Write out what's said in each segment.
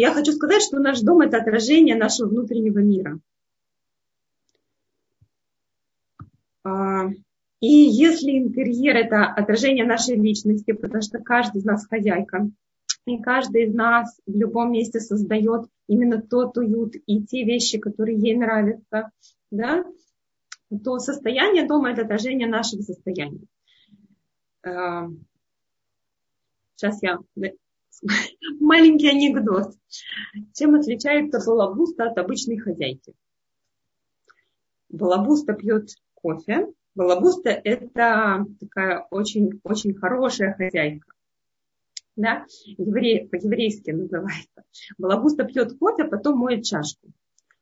я хочу сказать, что наш дом – это отражение нашего внутреннего мира. А, и если интерьер – это отражение нашей личности, потому что каждый из нас хозяйка, и каждый из нас в любом месте создает именно тот уют и те вещи, которые ей нравятся, да, то состояние дома – это отражение нашего состояния. А, сейчас я маленький анекдот. Чем отличается балабуста от обычной хозяйки? Балабуста пьет кофе. Балабуста – это такая очень-очень хорошая хозяйка. Да? Еврей, по-еврейски называется. Балабуста пьет кофе, потом моет чашку.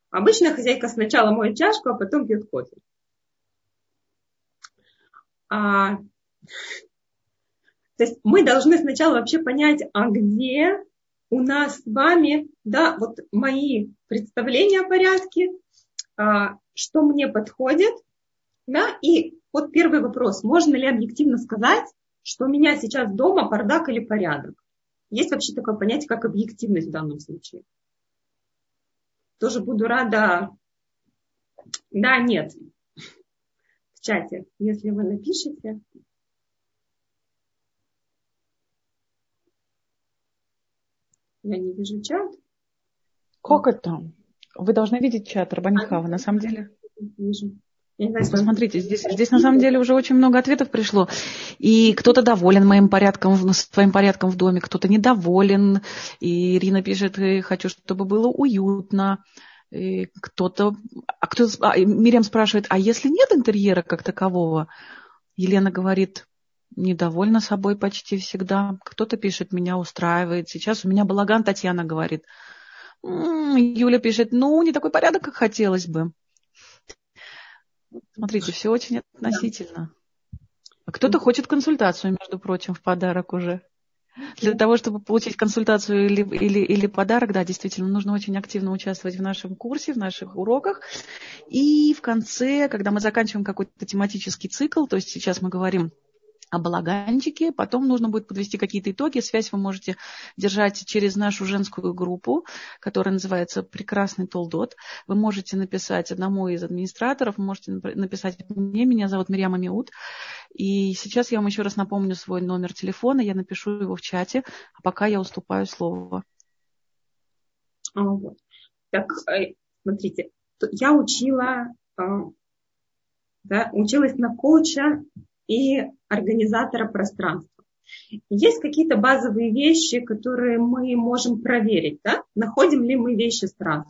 Обычная хозяйка сначала моет чашку, а потом пьет кофе. А, то есть мы должны сначала вообще понять, а где у нас с вами, да, вот мои представления о порядке, а, что мне подходит, да, и вот первый вопрос, можно ли объективно сказать, что у меня сейчас дома бардак или порядок? Есть вообще такое понятие, как объективность в данном случае. Тоже буду рада. Да, нет. В чате, если вы напишете. Я не вижу чат. Как это? Вы должны видеть чат Рабанихава, на самом деле. Вижу. Посмотрите, здесь, здесь на самом деле уже очень много ответов пришло. И кто-то доволен моим порядком, своим порядком в доме, кто-то недоволен. И Ирина пишет, хочу, чтобы было уютно. И кто-то, а кто, а, Мирям спрашивает, а если нет интерьера как такового? Елена говорит, недовольна собой почти всегда. Кто-то пишет, меня устраивает. Сейчас у меня балаган, Татьяна говорит. Юля пишет, ну, не такой порядок, как хотелось бы. Смотрите, все очень относительно. А кто-то хочет консультацию, между прочим, в подарок уже. Для того, чтобы получить консультацию или, или, или подарок, да, действительно, нужно очень активно участвовать в нашем курсе, в наших уроках. И в конце, когда мы заканчиваем какой-то тематический цикл, то есть сейчас мы говорим о балаганчике. Потом нужно будет подвести какие-то итоги. Связь вы можете держать через нашу женскую группу, которая называется «Прекрасный Толдот». Вы можете написать одному из администраторов, вы можете написать мне. Меня зовут Мирьяма Миут. И сейчас я вам еще раз напомню свой номер телефона. Я напишу его в чате, а пока я уступаю слово. А, так, э, смотрите, я учила, э, да, училась на коуча и организатора пространства. Есть какие-то базовые вещи, которые мы можем проверить, да? находим ли мы вещи сразу.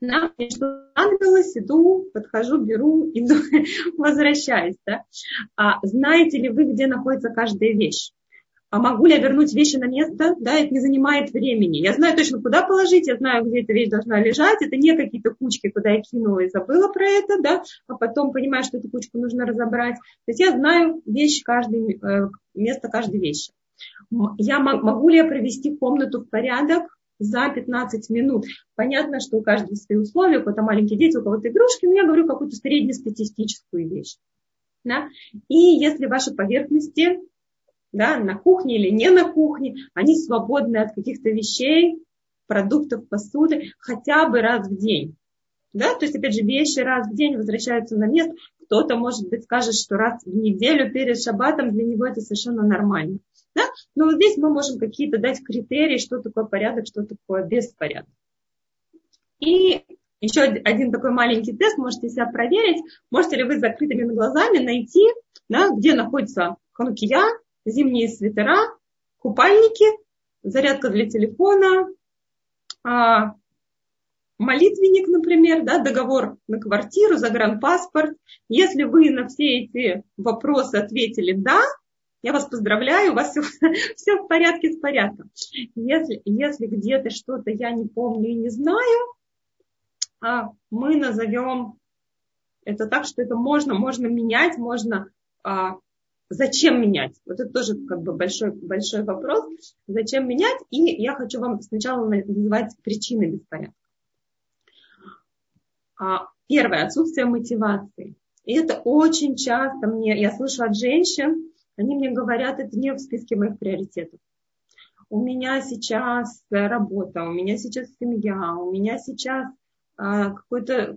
Нам что понадобилось, иду, подхожу, беру, иду, возвращаюсь. Да? А знаете ли вы, где находится каждая вещь? А могу ли я вернуть вещи на место, да, это не занимает времени. Я знаю точно, куда положить, я знаю, где эта вещь должна лежать, это не какие-то кучки, куда я кинула и забыла про это, да, а потом понимаю, что эту кучку нужно разобрать. То есть я знаю вещь каждой, э, место каждой вещи. Я могу ли я привести комнату в порядок за 15 минут? Понятно, что у каждого свои условия, у кого-то маленькие дети, у кого-то игрушки, но я говорю какую-то среднестатистическую вещь. Да? И если ваши поверхности да, на кухне или не на кухне, они свободны от каких-то вещей, продуктов, посуды хотя бы раз в день. Да? То есть, опять же, вещи раз в день возвращаются на место. Кто-то, может быть, скажет, что раз в неделю перед шаббатом для него это совершенно нормально. Да? Но вот здесь мы можем какие-то дать критерии, что такое порядок, что такое беспорядок. И еще один такой маленький тест, можете себя проверить. Можете ли вы с закрытыми глазами найти, да, где находится ханукия, зимние свитера, купальники, зарядка для телефона, а, молитвенник, например, да, договор на квартиру, загранпаспорт. Если вы на все эти вопросы ответили «да», я вас поздравляю, у вас все, все в порядке с порядком. Если, если где-то что-то я не помню и не знаю, а, мы назовем это так, что это можно, можно менять, можно а, Зачем менять? Вот это тоже как бы большой, большой вопрос. Зачем менять? И я хочу вам сначала называть причины беспорядка. А, первое, отсутствие мотивации. И это очень часто мне, я слышу от женщин, они мне говорят, это не в списке моих приоритетов. у меня сейчас работа, у меня сейчас семья, у меня сейчас а, какое-то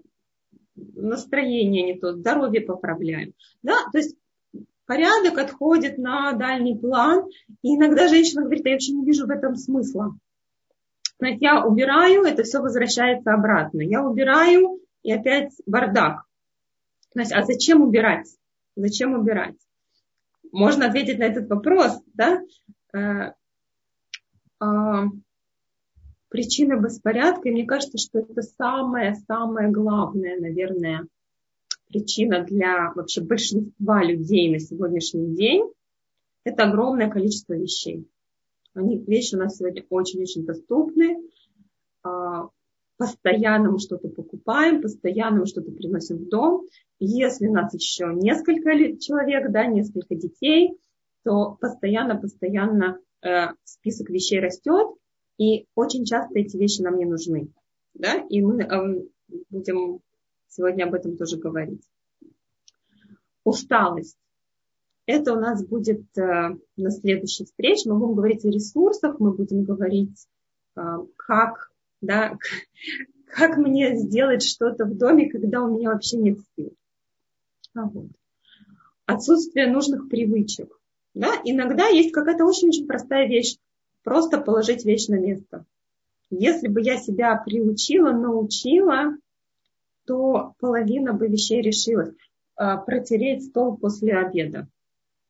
настроение не то, здоровье поправляем. Да? То есть порядок отходит на дальний план, и иногда женщина говорит, я вообще не вижу в этом смысла. Есть я убираю, это все возвращается обратно. Я убираю, и опять бардак. Есть, а зачем убирать? Зачем убирать? Можно ответить на этот вопрос, да? Э, а, причина беспорядка, мне кажется, что это самая-самая главная, наверное, причина для вообще большинства людей на сегодняшний день, это огромное количество вещей. Они, вещи у нас сегодня очень-очень доступны. А, постоянно мы что-то покупаем, постоянно мы что-то приносим в дом. Если у нас еще несколько человек, да, несколько детей, то постоянно-постоянно э, список вещей растет, и очень часто эти вещи нам не нужны. Да? И мы э, будем сегодня об этом тоже говорить. Усталость. Это у нас будет э, на следующей встрече. Мы будем говорить о ресурсах, мы будем говорить, э, как, да, как мне сделать что-то в доме, когда у меня вообще нет сил. А вот. Отсутствие нужных привычек. Да? Иногда есть какая-то очень-очень простая вещь. Просто положить вещь на место. Если бы я себя приучила, научила, то половина бы вещей решилась. А, протереть стол после обеда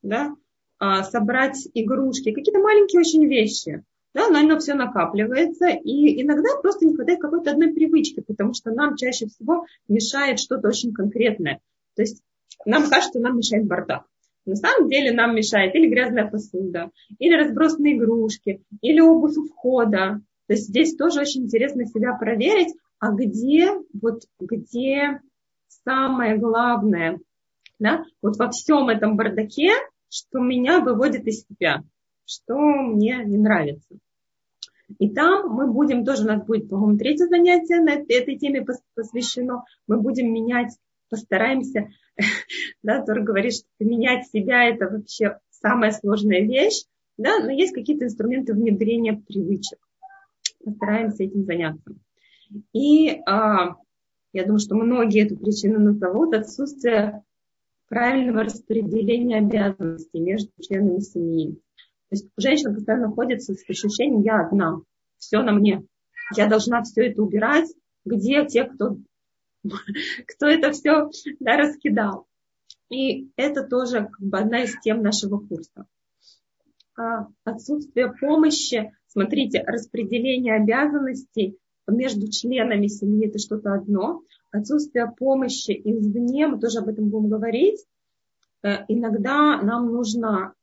да, а, собрать игрушки, какие-то маленькие очень вещи, да, но оно все накапливается, и иногда просто не хватает какой-то одной привычки, потому что нам чаще всего мешает что-то очень конкретное. То есть нам кажется, нам мешает бардак. На самом деле нам мешает или грязная посуда, или разбросанные игрушки, или обувь у входа. То есть здесь тоже очень интересно себя проверить, а где, вот где самое главное, да, вот во всем этом бардаке что меня выводит из себя, что мне не нравится. И там мы будем, тоже у нас будет, по-моему, третье занятие на этой теме посвящено. Мы будем менять, постараемся, да, Тор говорит, что менять себя это вообще самая сложная вещь, да, но есть какие-то инструменты внедрения привычек. Постараемся этим заняться. И а, я думаю, что многие эту причину назовут отсутствие правильного распределения обязанностей между членами семьи. То есть женщина постоянно находится с ощущением «я одна, все на мне, я должна все это убирать, где те, кто, кто это все да, раскидал». И это тоже как бы одна из тем нашего курса. А отсутствие помощи, смотрите, распределение обязанностей между членами семьи это что-то одно, отсутствие помощи извне, мы тоже об этом будем говорить. Э, иногда нам нужно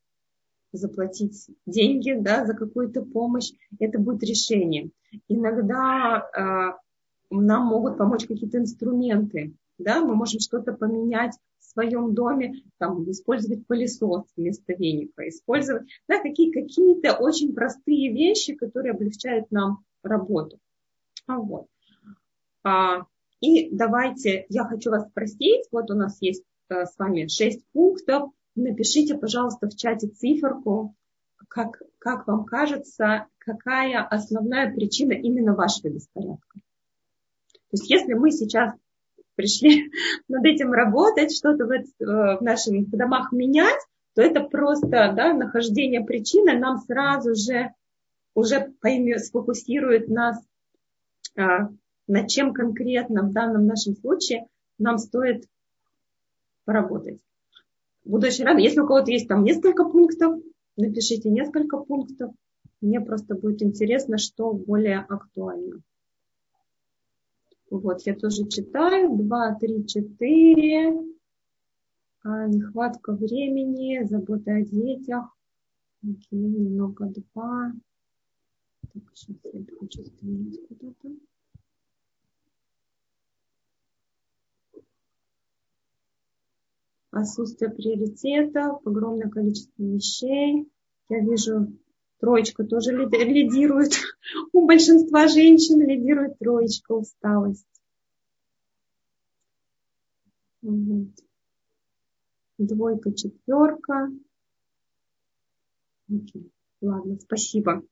заплатить деньги да, за какую-то помощь, это будет решение. Иногда э, нам могут помочь какие-то инструменты, да, мы можем что-то поменять в своем доме, там, использовать пылесос вместо веника, использовать да, какие, какие-то очень простые вещи, которые облегчают нам работу. А вот. А, и давайте, я хочу вас спросить, вот у нас есть э, с вами шесть пунктов, напишите, пожалуйста, в чате циферку, как, как вам кажется, какая основная причина именно вашего беспорядка. То есть если мы сейчас пришли над этим работать, что-то в, э, в наших домах менять, то это просто да, нахождение причины нам сразу же уже поймет, сфокусирует нас над чем конкретно в данном нашем случае нам стоит поработать. Буду очень рада. Если у кого-то есть там несколько пунктов, напишите несколько пунктов. Мне просто будет интересно, что более актуально. Вот, я тоже читаю. Два, три, четыре. А, нехватка времени, забота о детях. Окей, немного два. Так, сейчас я хочу стрелять куда-то. отсутствие приоритетов, огромное количество вещей. Я вижу, троечка тоже лидирует. У большинства женщин лидирует троечка, усталость. Вот. Двойка, четверка. Окей. Ладно, спасибо.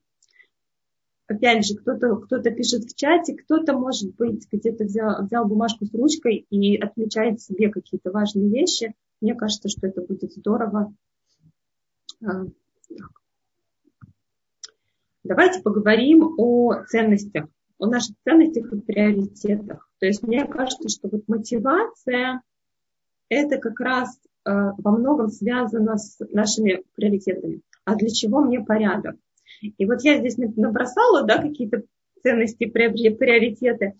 Опять же, кто-то кто пишет в чате, кто-то, может быть, где-то взял, взял бумажку с ручкой и отмечает себе какие-то важные вещи. Мне кажется, что это будет здорово. А, Давайте поговорим о ценностях, о наших ценностях и приоритетах. То есть мне кажется, что вот мотивация это как раз э, во многом связано с нашими приоритетами. А для чего мне порядок? И вот я здесь набросала да, какие-то ценности, приоритеты.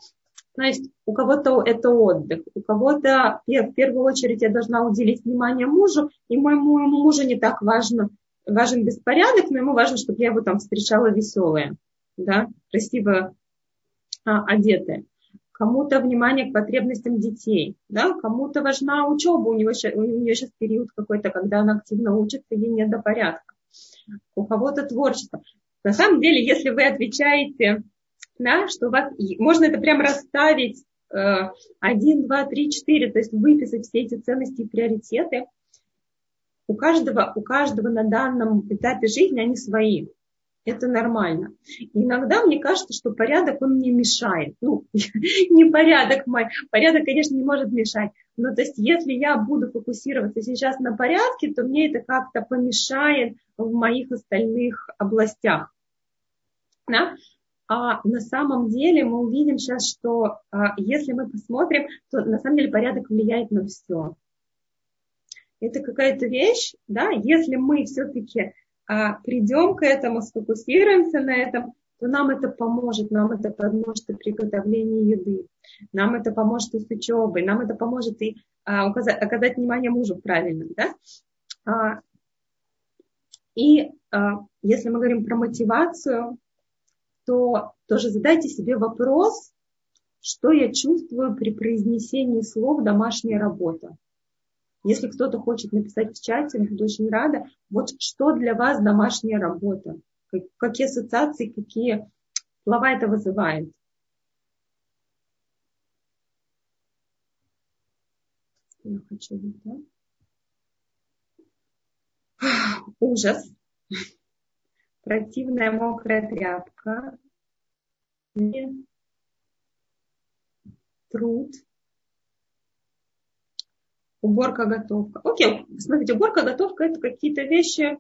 То есть у кого-то это отдых, у кого-то в первую очередь я должна уделить внимание мужу, и моему мужу не так важно, важен беспорядок, но ему важно, чтобы я его там встречала веселая, да, красиво а, одетая. Кому-то внимание к потребностям детей, да, кому-то важна учеба, у, него, у нее сейчас период какой-то, когда она активно учится, ей нет до порядка у кого-то творчество. На самом деле, если вы отвечаете, да, что у вас, можно это прямо расставить э, один, два, три, четыре, то есть выписать все эти ценности и приоритеты. У каждого, у каждого на данном этапе жизни они свои. Это нормально. иногда мне кажется, что порядок, он мне мешает. Ну, не порядок мой. Порядок, конечно, не может мешать. Но то есть, если я буду фокусироваться сейчас на порядке, то мне это как-то помешает в моих остальных областях. Да? А на самом деле мы увидим сейчас, что а, если мы посмотрим, то на самом деле порядок влияет на все. Это какая-то вещь, да, если мы все-таки придем к этому, сфокусируемся на этом, то нам это поможет, нам это поможет и приготовлении еды, нам это поможет и с учебой, нам это поможет и а, указать, оказать внимание мужу правильно, да? А, и а, если мы говорим про мотивацию, то тоже задайте себе вопрос, что я чувствую при произнесении слов «домашняя работа». Если кто-то хочет написать в чате, буду очень рада. Вот что для вас домашняя работа? Какие ассоциации, какие слова это вызывает? Я хочу да? Ужас. Противная мокрая тряпка. Труд уборка, готовка. Окей, смотрите, уборка, готовка это какие-то вещи,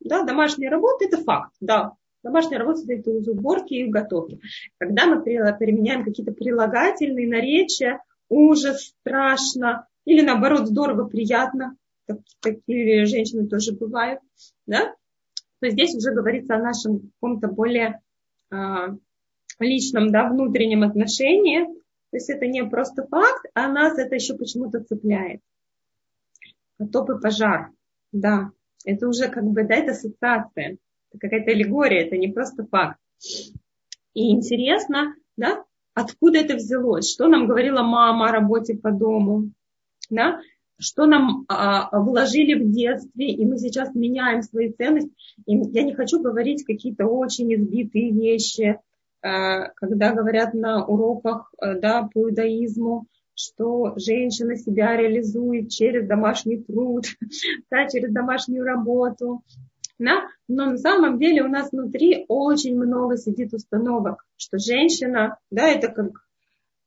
да, домашняя работа это факт, да. Домашняя работа состоит из уборки и готовки. Когда мы применяем какие-то прилагательные наречия, ужас, страшно, или наоборот здорово, приятно, так, такие женщины тоже бывают, да, то здесь уже говорится о нашем каком-то более э, личном, да, внутреннем отношении, то есть это не просто факт, а нас это еще почему-то цепляет. Потоп и пожар. Да, это уже как бы, да, это ассоциация. Это какая-то аллегория, это не просто факт. И интересно, да, откуда это взялось, что нам говорила мама о работе по дому, да, что нам а, вложили в детстве, и мы сейчас меняем свои ценности. И я не хочу говорить какие-то очень избитые вещи, когда говорят на уроках э, да, по иудаизму, что женщина себя реализует через домашний труд, да, через домашнюю работу. Да? Но на самом деле у нас внутри очень много сидит установок, что женщина, да, это как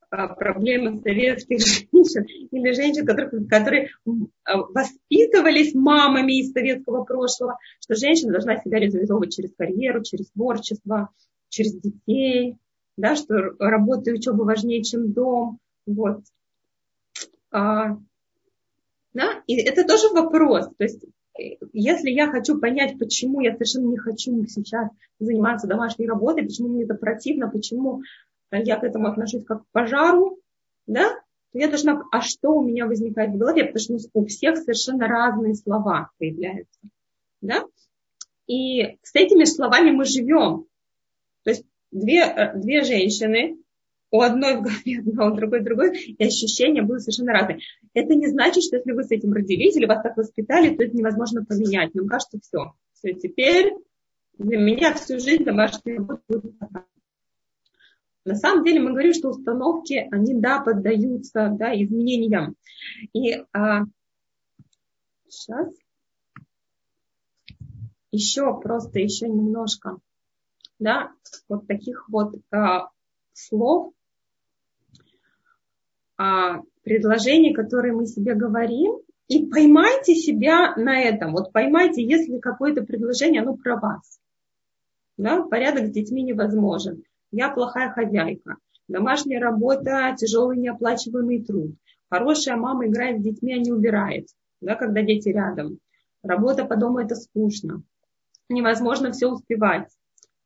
а, проблема советских женщин или женщин, которые, которые воспитывались мамами из советского прошлого, что женщина должна себя реализовывать через карьеру, через творчество, через детей, да, что работа и учеба важнее, чем дом. Вот. А, да, и это тоже вопрос. То есть, если я хочу понять, почему я совершенно не хочу сейчас заниматься домашней работой, почему мне это противно, почему я к этому отношусь как к пожару, да, то я должна, а что у меня возникает в голове, потому что у всех совершенно разные слова появляются, да, и с этими словами мы живем, две, э, две женщины, у одной в голове у другой другой, и ощущения будут совершенно разные. Это не значит, что если вы с этим родились или вас так воспитали, то это невозможно поменять. Нам кажется, все. Все, теперь для меня всю жизнь домашняя работа будет. На самом деле мы говорим, что установки, они, да, поддаются да, изменениям. И а, сейчас еще просто еще немножко да, вот таких вот а, слов, а, предложений, которые мы себе говорим, и поймайте себя на этом. Вот поймайте, если какое-то предложение, оно про вас. Да? Порядок с детьми невозможен. Я плохая хозяйка. Домашняя работа, тяжелый неоплачиваемый труд. Хорошая мама играет с детьми, а не убирает, да, когда дети рядом. Работа по дому это скучно. Невозможно все успевать.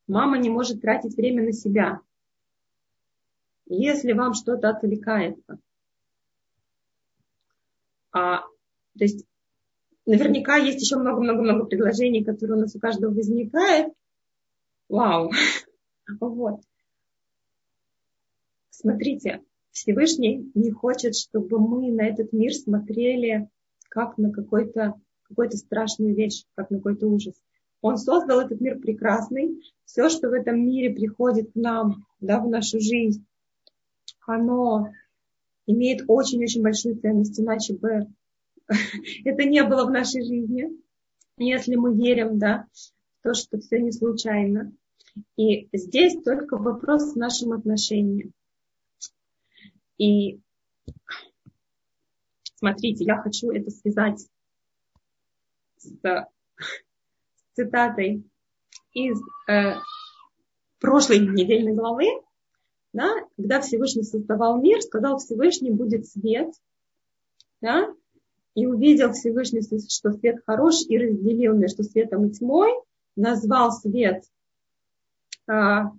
Мама не может тратить время на себя. Если вам что-то отвлекается. А, то есть наверняка есть еще много-много-много предложений, которые у нас у каждого возникает. Вау. Вот. Смотрите, Всевышний не хочет, чтобы мы на этот мир смотрели как на какой-то какую-то страшную вещь, как на какой-то ужас. Он создал этот мир прекрасный. Все, что в этом мире приходит к нам, да, в нашу жизнь, оно имеет очень-очень большую ценность, иначе бы это не было в нашей жизни, если мы верим, да, в то, что все не случайно. И здесь только вопрос с нашим отношением. И смотрите, я хочу это связать с цитатой из э, прошлой недельной главы, да, когда Всевышний создавал мир, сказал Всевышний будет свет, да, и увидел Всевышний, что свет хорош, и разделил между светом и тьмой, назвал свет а,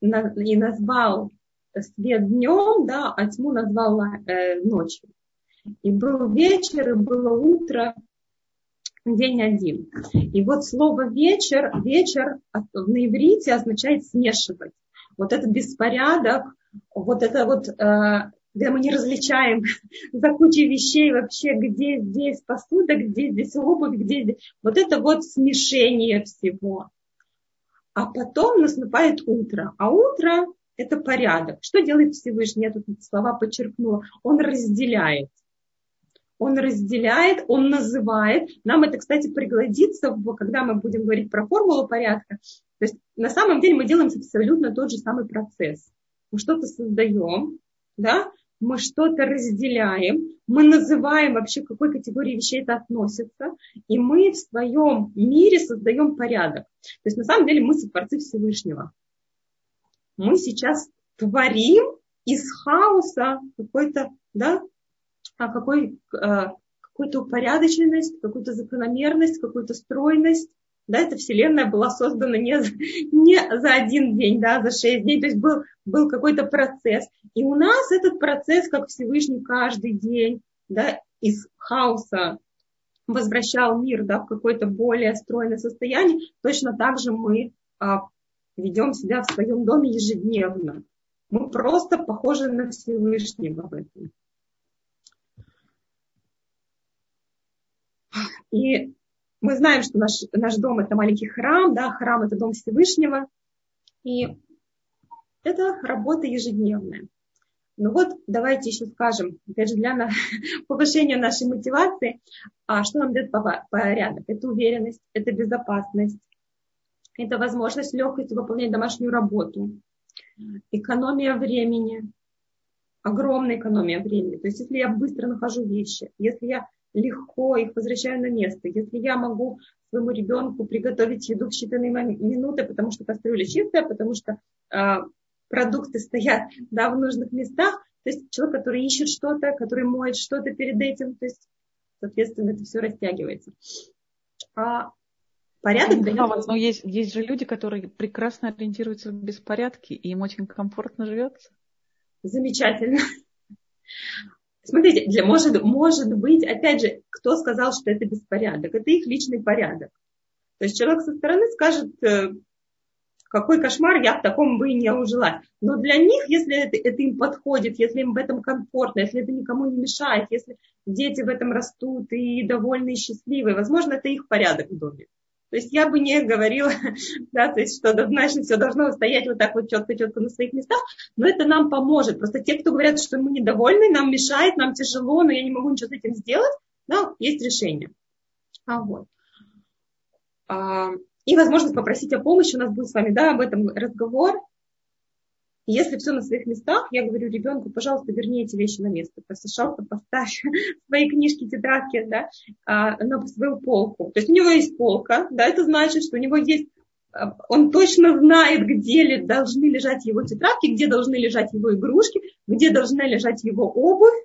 на, и назвал свет днем, да, а тьму назвал э, ночью. И был вечер, и было утро, день один. И вот слово вечер, вечер на иврите означает смешивать. Вот этот беспорядок, вот это вот, э, где мы не различаем за кучей вещей вообще, где здесь посуда, где здесь обувь, где здесь. Вот это вот смешение всего. А потом наступает утро. А утро – это порядок. Что делает Всевышний? Я тут слова подчеркнула. Он разделяет он разделяет, он называет. Нам это, кстати, пригодится, когда мы будем говорить про формулу порядка. То есть на самом деле мы делаем абсолютно тот же самый процесс. Мы что-то создаем, да, мы что-то разделяем, мы называем вообще, к какой категории вещей это относится, и мы в своем мире создаем порядок. То есть на самом деле мы сотворцы Всевышнего. Мы сейчас творим из хаоса какой-то да, а какой, а, какую-то упорядоченность, какую-то закономерность, какую-то стройность. Да, эта вселенная была создана не, не за один день, да, за шесть дней, то есть был, был какой-то процесс. И у нас этот процесс, как Всевышний каждый день, да, из хаоса возвращал мир да, в какое-то более стройное состояние, точно так же мы а, ведем себя в своем доме ежедневно. Мы просто похожи на Всевышнего в этом. И мы знаем, что наш, наш дом это маленький храм, да, храм это дом Всевышнего. И это работа ежедневная. Ну вот, давайте еще скажем, опять же, для повышения нашей мотивации, а что нам дает порядок? Это уверенность, это безопасность, это возможность легкостью выполнять домашнюю работу, экономия времени, огромная экономия времени. То есть, если я быстро нахожу вещи, если я легко их возвращаю на место. Если я могу своему ребенку приготовить еду в считанные минуты, потому что кастрюля чистая, потому что э, продукты стоят да, в нужных местах, то есть человек, который ищет что-то, который моет что-то перед этим, то есть, соответственно, это все растягивается. А порядок дает... Да, но есть, есть же люди, которые прекрасно ориентируются в беспорядке, и им очень комфортно живется. Замечательно. Смотрите, для, может, может быть, опять же, кто сказал, что это беспорядок? Это их личный порядок. То есть человек со стороны скажет, э, какой кошмар, я в таком бы не ужила. Но для них, если это, это им подходит, если им в этом комфортно, если это никому не мешает, если дети в этом растут и довольны и счастливы, возможно, это их порядок в доме. То есть я бы не говорила, да, то есть что однозначно все должно стоять вот так вот четко-четко на своих местах, но это нам поможет. Просто те, кто говорят, что мы недовольны, нам мешает, нам тяжело, но я не могу ничего с этим сделать, да, есть решение. А вот. А, и возможность попросить о помощи. У нас будет с вами да, об этом разговор. Если все на своих местах, я говорю ребенку, пожалуйста, верни эти вещи на место. Пожалуйста, поставь свои книжки, тетрадки да, на свою полку. То есть у него есть полка, да, это значит, что у него есть а, он точно знает, где должны лежать его тетрадки, где должны лежать его игрушки, где должна лежать его обувь.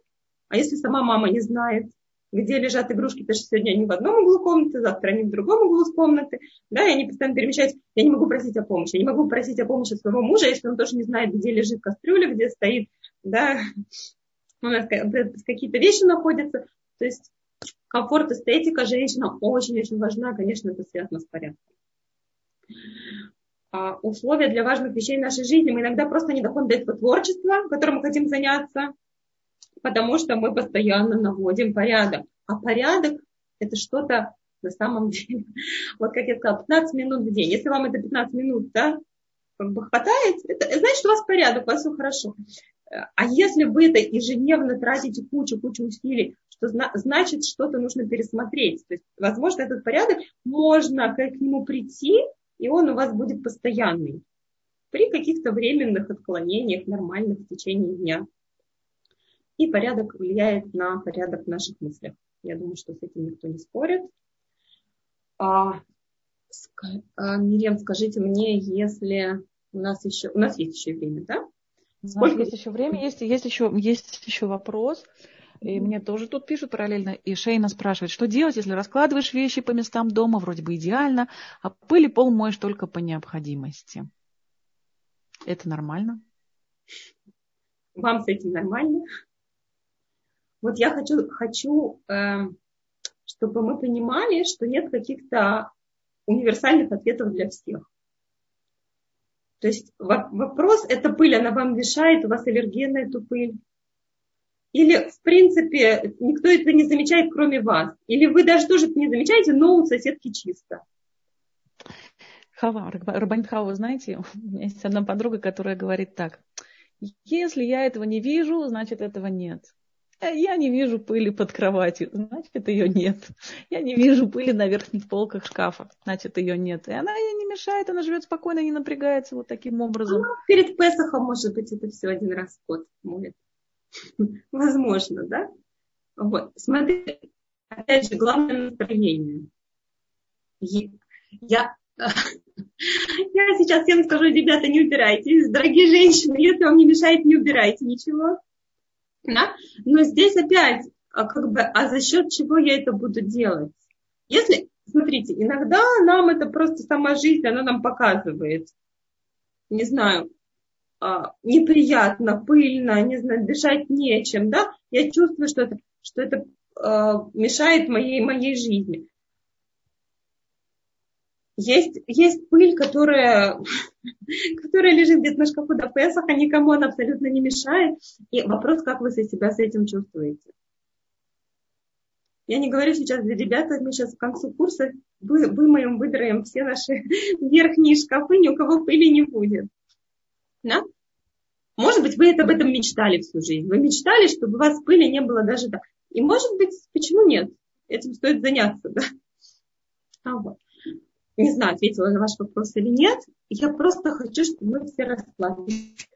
А если сама мама не знает, где лежат игрушки, потому что сегодня они в одном углу комнаты, завтра они в другом углу комнаты, да, и они постоянно перемещаются. Я не могу просить о помощи. Я не могу просить о помощи своего мужа, если он тоже не знает, где лежит кастрюля, где стоит, да, у нас какие-то вещи находятся. То есть комфорт, эстетика женщина очень-очень важна, конечно, это связано с порядком. А условия для важных вещей нашей жизни мы иногда просто не доходим до этого творчества, которым мы хотим заняться, потому что мы постоянно наводим порядок. А порядок – это что-то на самом деле, вот как я сказала, 15 минут в день. Если вам это 15 минут, да, как бы хватает, это, значит, у вас порядок, у вас все хорошо. А если вы это ежедневно тратите кучу-кучу усилий, что значит, что-то нужно пересмотреть. То есть, возможно, этот порядок можно к нему прийти, и он у вас будет постоянный. При каких-то временных отклонениях, нормальных в течение дня. И порядок влияет на порядок в наших мыслях. Я думаю, что с этим никто не спорит. А, а, Мирем, скажите мне, если у нас еще, у нас есть еще время, да? Сколько есть еще время? Есть, есть, еще, есть еще вопрос. И мне тоже тут пишут параллельно. И Шейна спрашивает, что делать, если раскладываешь вещи по местам дома, вроде бы идеально, а пыль и пол моешь только по необходимости. Это нормально? Вам с этим нормально? Вот я хочу, хочу э, чтобы мы понимали, что нет каких-то универсальных ответов для всех. То есть вопрос, эта пыль, она вам мешает, у вас аллергия на эту пыль? Или, в принципе, никто это не замечает, кроме вас? Или вы даже тоже это не замечаете, но у соседки чисто? Хава, Рабанит Хава, знаете, у меня есть одна подруга, которая говорит так. Если я этого не вижу, значит этого нет. Э, я не вижу пыли под кроватью, значит, ее нет. Я не вижу пыли на верхних полках шкафа, значит, ее нет. И она ей не мешает, она живет спокойно, не напрягается вот таким образом. Ну, перед Песохом, может быть, это все один раз в год. Возможно, да? Вот, смотри, опять же, главное настроение. Я, я сейчас всем скажу, ребята, не убирайтесь. Дорогие женщины, если вам не мешает, не убирайте ничего. Да? Но здесь опять, а как бы, а за счет чего я это буду делать? Если, смотрите, иногда нам это просто сама жизнь, она нам показывает, не знаю, а, неприятно, пыльно, не знаю, дышать нечем, да, я чувствую, что это, что это э, мешает моей, моей жизни. Есть, есть пыль, которая, которая лежит где-то на шкафу до Песаха, никому она абсолютно не мешает. И вопрос, как вы себя с этим чувствуете. Я не говорю сейчас для ребят, мы сейчас к концу курса вымоем, выдраем все наши верхние шкафы, ни у кого пыли не будет. Да? Может быть, вы это об этом мечтали всю жизнь. Вы мечтали, чтобы у вас пыли не было даже так. И может быть, почему нет? Этим стоит заняться, да? А вот не знаю, ответила на ваш вопрос или нет. Я просто хочу, чтобы мы все расслабились.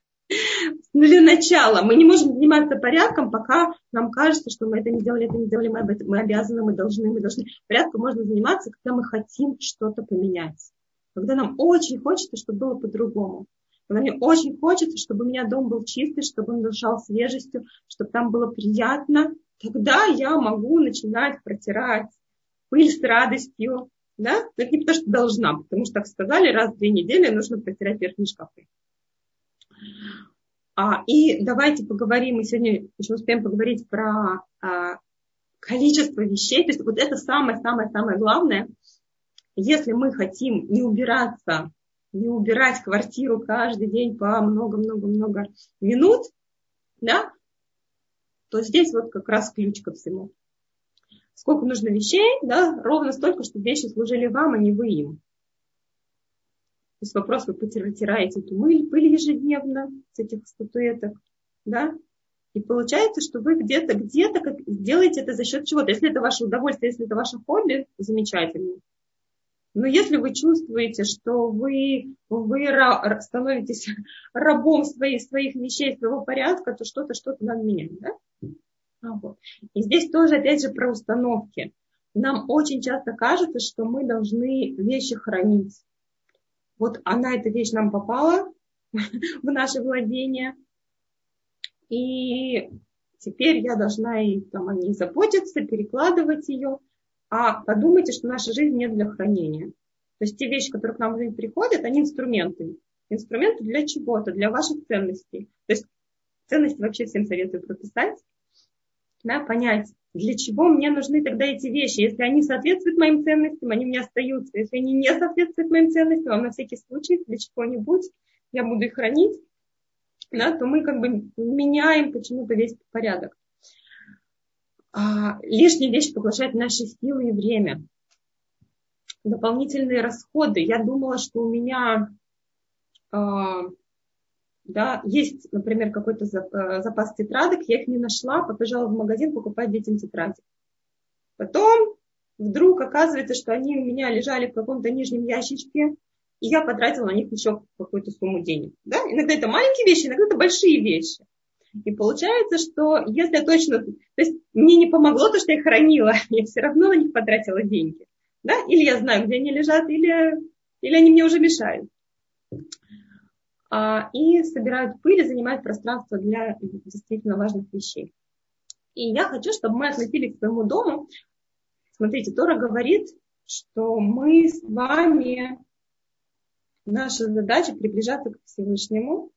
Для начала мы не можем заниматься порядком, пока нам кажется, что мы это не делали, это не делали, мы, этом, мы обязаны, мы должны, мы должны. Порядком можно заниматься, когда мы хотим что-то поменять. Когда нам очень хочется, чтобы было по-другому. Когда мне очень хочется, чтобы у меня дом был чистый, чтобы он дышал свежестью, чтобы там было приятно, тогда я могу начинать протирать пыль с радостью, да? Но это не потому, что должна, потому что так сказали, раз в две недели нужно протирать верхние шкафы. А, и давайте поговорим, мы сегодня еще успеем поговорить про а, количество вещей. То есть вот это самое-самое-самое главное. Если мы хотим не убираться, не убирать квартиру каждый день по много-много-много минут, да, то здесь вот как раз ключ ко всему сколько нужно вещей, да, ровно столько, чтобы вещи служили вам, а не вы им. То есть вопрос, вы протираете эту пыль, пыль ежедневно с этих статуэток, да, и получается, что вы где-то, где-то как, делаете это за счет чего-то. Если это ваше удовольствие, если это ваше хобби, замечательно. Но если вы чувствуете, что вы, вы становитесь рабом своих, своих вещей, своего порядка, то что-то, что-то надо менять. Да? А вот. И здесь тоже, опять же, про установки. Нам очень часто кажется, что мы должны вещи хранить. Вот она, эта вещь нам попала в наше владение, и теперь я должна и, там, о ней заботиться, перекладывать ее. А подумайте, что наша жизнь не для хранения. То есть те вещи, которые к нам в жизнь приходят, они инструменты. Инструменты для чего-то, для ваших ценностей. То есть ценности вообще всем советую прописать, да, понять, для чего мне нужны тогда эти вещи. Если они соответствуют моим ценностям, они меня остаются. Если они не соответствуют моим ценностям, а на всякий случай для чего-нибудь я буду их хранить, да, то мы как бы меняем почему-то весь порядок. А, лишние вещи поглощают наши силы и время. Дополнительные расходы. Я думала, что у меня а, да, есть, например, какой-то э, запас тетрадок, я их не нашла, побежала в магазин покупать детям тетради. Потом вдруг оказывается, что они у меня лежали в каком-то нижнем ящичке, и я потратила на них еще какую-то сумму денег. Да? Иногда это маленькие вещи, иногда это большие вещи. И получается, что если я точно... То есть мне не помогло то, что я хранила, я все равно на них потратила деньги. Да? Или я знаю, где они лежат, или, или они мне уже мешают. А, и собирают пыль и занимают пространство для действительно важных вещей. И я хочу, чтобы мы относились к своему дому. Смотрите, Тора говорит, что мы с вами, наша задача приближаться к Всевышнему,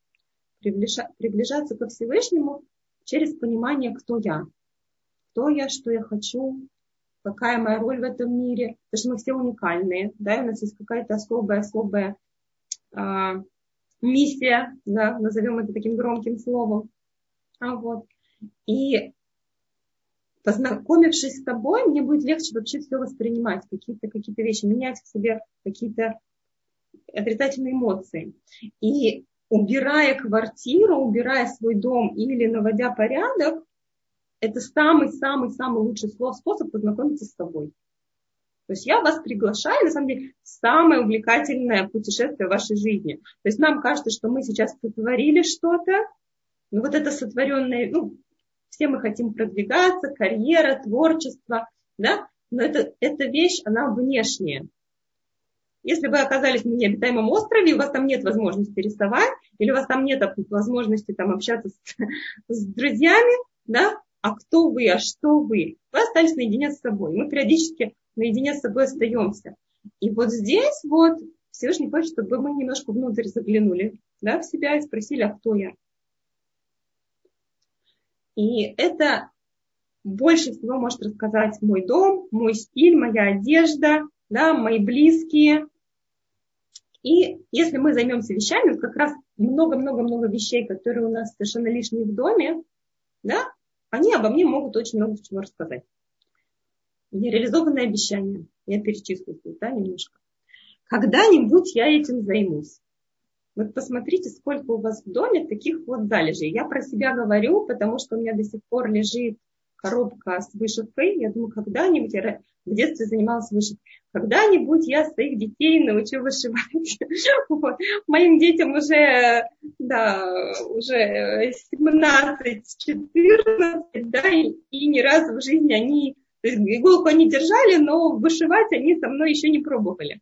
приближаться ко Всевышнему через понимание, кто я. Кто я, что я хочу, какая моя роль в этом мире. Потому что мы все уникальные, да, у нас есть какая-то особая-особая а, миссия, да, назовем это таким громким словом. А вот. И познакомившись с тобой, мне будет легче вообще все воспринимать, какие-то какие вещи, менять в себе какие-то отрицательные эмоции. И убирая квартиру, убирая свой дом или наводя порядок, это самый-самый-самый лучший способ познакомиться с тобой. То есть я вас приглашаю, на самом деле, самое увлекательное путешествие в вашей жизни. То есть нам кажется, что мы сейчас сотворили что-то, но вот это сотворенное, ну, все мы хотим продвигаться, карьера, творчество, да, но это, эта вещь, она внешняя. Если вы оказались на необитаемом острове, у вас там нет возможности рисовать, или у вас там нет возможности там, общаться с, с друзьями, да, а кто вы, а что вы, вы остались наедине с собой. Мы периодически наедине с собой остаемся. И вот здесь вот Всевышний хочет, чтобы мы немножко внутрь заглянули да, в себя и спросили, а кто я. И это больше всего может рассказать мой дом, мой стиль, моя одежда, да, мои близкие. И если мы займемся вещами, вот как раз много-много-много вещей, которые у нас совершенно лишние в доме, да, они обо мне могут очень много чего рассказать. Нереализованные обещания. Я перечислю тут, да, немножко. Когда-нибудь я этим займусь. Вот посмотрите, сколько у вас в доме таких вот залежей. Я про себя говорю, потому что у меня до сих пор лежит коробка с вышивкой. Я думаю, когда-нибудь я в детстве занималась вышивкой. Когда-нибудь я своих детей научу вышивать. Моим детям уже, да, уже 17-14, да, и, ни разу в жизни они иголку они держали, но вышивать они со мной еще не пробовали.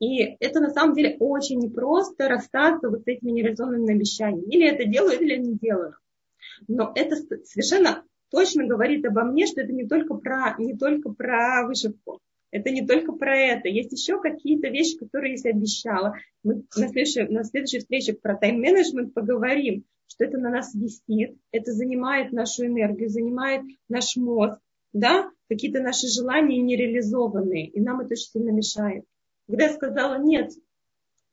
И это на самом деле очень непросто расстаться вот с этими нереализованными обещаниями. Или это делаю, или не делаю. Но это совершенно точно говорит обо мне, что это не только про, не только про вышивку. Это не только про это. Есть еще какие-то вещи, которые я себе обещала. Мы на следующей, на следующей встрече про тайм-менеджмент поговорим, что это на нас висит, это занимает нашу энергию, занимает наш мозг да, какие-то наши желания нереализованные, и нам это очень сильно мешает. Когда я сказала нет,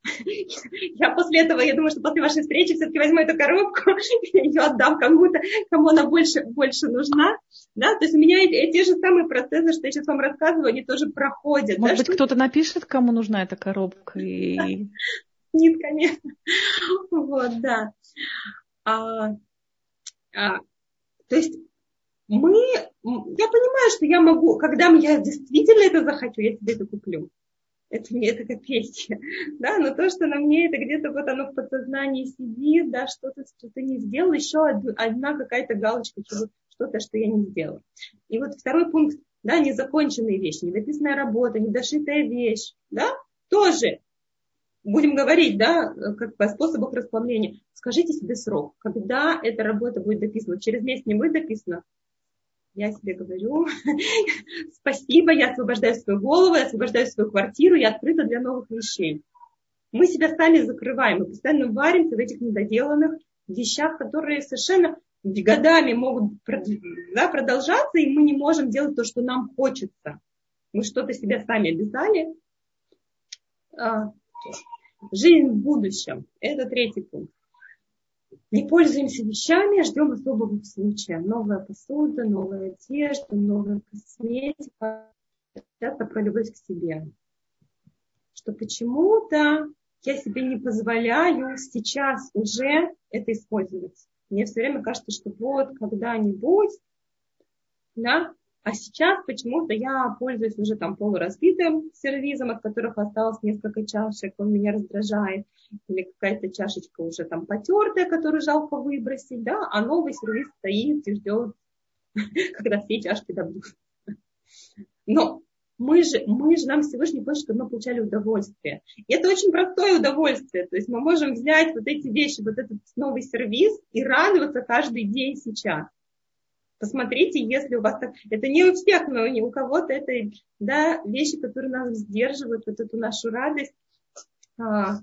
я после этого, я думаю, что после вашей встречи все-таки возьму эту коробку, ее отдам кому-то, кому она больше, больше нужна. Да? То есть у меня эти, те же самые процессы, что я сейчас вам рассказываю, они тоже проходят. Может да, быть, кто-то напишет, кому нужна эта коробка? И... Нет, конечно. Вот, да. А, а, то есть мы, я понимаю, что я могу, когда я действительно это захочу, я тебе это куплю. это, это как песня, да, но то, что на мне это где-то вот оно в подсознании сидит, да, что-то, что-то не сделал, еще одна какая-то галочка, что-то, что я не сделала. И вот второй пункт, да, незаконченные вещи, недописанная работа, недошитая вещь, да, тоже будем говорить, да, как по способах расплавления. Скажите себе срок, когда эта работа будет дописана. Через месяц не будет дописана, я себе говорю, спасибо, я освобождаю свою голову, я освобождаю свою квартиру, я открыта для новых вещей. Мы себя сами закрываем, мы постоянно варимся в этих недоделанных вещах, которые совершенно годами могут да, продолжаться, и мы не можем делать то, что нам хочется. Мы что-то себя сами обязали. А, жизнь в будущем. Это третий пункт не пользуемся вещами, а ждем особого случая. Новая посуда, новая одежда, новая косметика. Это про любовь к себе. Что почему-то я себе не позволяю сейчас уже это использовать. Мне все время кажется, что вот когда-нибудь, да, а сейчас почему-то я пользуюсь уже там полуразбитым сервизом, от которых осталось несколько чашек, он меня раздражает. Или какая-то чашечка уже там потертая, которую жалко выбросить, да, а новый сервиз стоит и ждет, когда все чашки добьют. Но мы же, мы же, нам Всевышний хочет, чтобы мы получали удовольствие. И это очень простое удовольствие. То есть мы можем взять вот эти вещи, вот этот новый сервис и радоваться каждый день сейчас. Посмотрите, если у вас так... Это не у всех, но не у кого-то это да, вещи, которые нас сдерживают, вот эту нашу радость. А,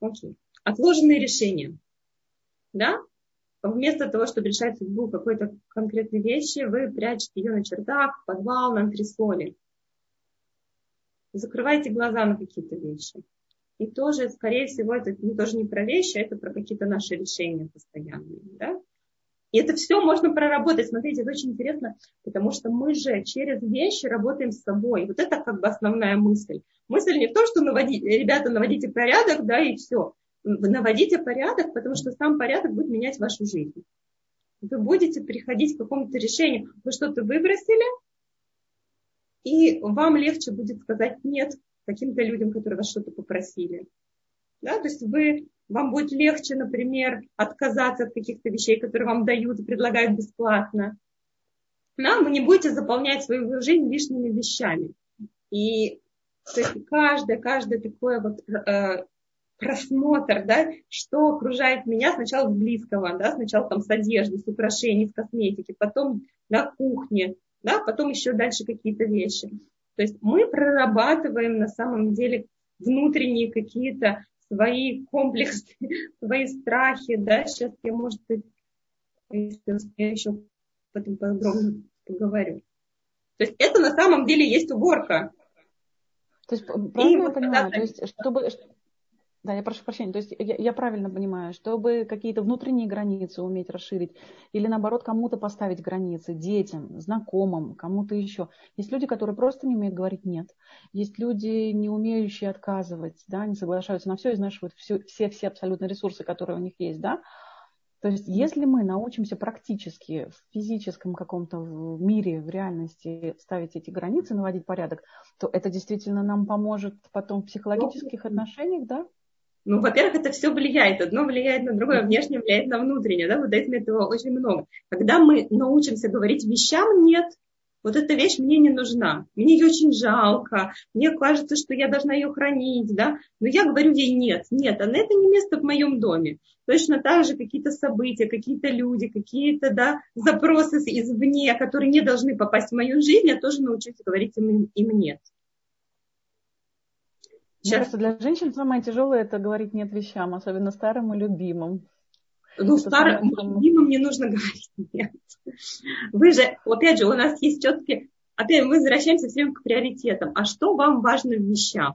окей. Отложенные решения. Да? Вместо того, чтобы решать судьбу какой-то конкретной вещи, вы прячете ее на чердак, в подвал, на антресоли. Закрывайте глаза на какие-то вещи. И тоже, скорее всего, это тоже не про вещи, а это про какие-то наши решения постоянные. Да? И это все можно проработать. Смотрите, это очень интересно, потому что мы же через вещи работаем с собой. Вот это как бы основная мысль. Мысль не в том, что наводить, ребята, наводите порядок, да, и все. Наводите порядок, потому что сам порядок будет менять вашу жизнь. Вы будете приходить к какому-то решению. Вы что-то выбросили, и вам легче будет сказать нет каким-то людям, которые вас что-то попросили. Да, то есть вы вам будет легче, например, отказаться от каких-то вещей, которые вам дают и предлагают бесплатно. Да, вы не будете заполнять свою жизнь лишними вещами. И то есть каждое, каждое такое вот э, просмотр, да, что окружает меня сначала близкого, да, сначала там с одежды, с украшений, с косметики, потом на кухне, да, потом еще дальше какие-то вещи. То есть мы прорабатываем на самом деле внутренние какие-то свои комплексы, свои страхи, да, сейчас я, может быть, я еще об этом подробно поговорю. То есть это на самом деле есть уборка. То есть, правильно я понимаю, то есть, чтобы, да, я прошу прощения. То есть я, я правильно понимаю, чтобы какие-то внутренние границы уметь расширить или наоборот кому-то поставить границы, детям, знакомым, кому-то еще. Есть люди, которые просто не умеют говорить нет. Есть люди, не умеющие отказывать, да, не соглашаются на все, изнашивают все, все, все абсолютно ресурсы, которые у них есть, да. То есть если мы научимся практически в физическом каком-то мире, в реальности ставить эти границы, наводить порядок, то это действительно нам поможет потом в психологических отношениях, да? Ну, во-первых, это все влияет. Одно влияет на другое, внешне влияет на внутреннее. Да? Вот этим этого очень много. Когда мы научимся говорить вещам «нет», вот эта вещь мне не нужна, мне ее очень жалко, мне кажется, что я должна ее хранить, да, но я говорю ей нет, нет, а это не место в моем доме. Точно так же какие-то события, какие-то люди, какие-то да, запросы извне, которые не должны попасть в мою жизнь, я тоже научусь говорить им, им нет. Сейчас. Мне для женщин самое тяжелое это говорить нет вещам, особенно старым и любимым. Ну, старым и любимым не нужно говорить нет. Вы же, опять же, у нас есть четкие, опять мы возвращаемся все время к приоритетам. А что вам важно в вещах?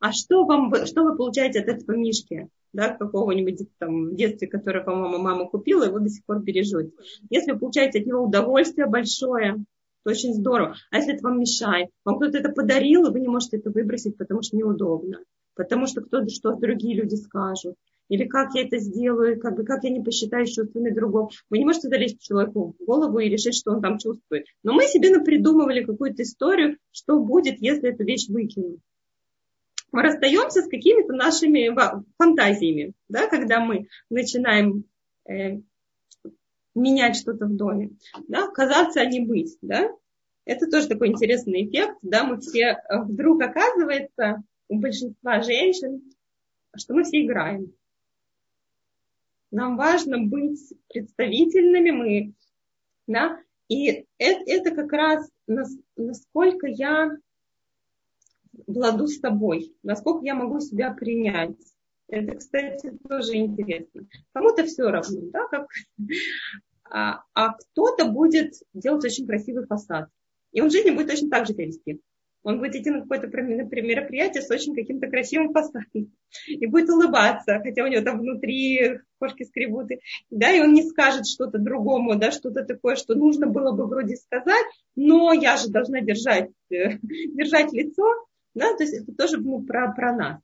А что, вам, что вы получаете от этого мишки? Да, какого-нибудь там в детстве, которое, по-моему, мама купила, и вы до сих пор бережете. Если вы получаете от него удовольствие большое, это очень здорово. А если это вам мешает? Вам кто-то это подарил, и вы не можете это выбросить, потому что неудобно. Потому что кто-то что другие люди скажут. Или как я это сделаю, как, бы, как я не посчитаю чувствами другого. Вы не можете залезть человеку в голову и решить, что он там чувствует. Но мы себе напридумывали какую-то историю, что будет, если эту вещь выкинуть. мы расстаемся с какими-то нашими фантазиями, да, когда мы начинаем э, менять что-то в доме, да, казаться, а не быть, да, это тоже такой интересный эффект, да, мы все э, вдруг оказывается у большинства женщин, что мы все играем. Нам важно быть представительными, мы, да, и это, это как раз насколько я владу с тобой, насколько я могу себя принять. Это, кстати, тоже интересно. Кому-то все равно, да, как... а, а кто-то будет делать очень красивый фасад. И он в жизни будет точно так же себя. Он будет идти на какое-то мероприятие с очень каким-то красивым фасадом. И будет улыбаться, хотя у него там внутри кошки скребут. Да, и он не скажет что-то другому, да, что-то такое, что нужно было бы вроде сказать, но я же должна держать, держать лицо. Да, то есть это тоже ну, про, про нас.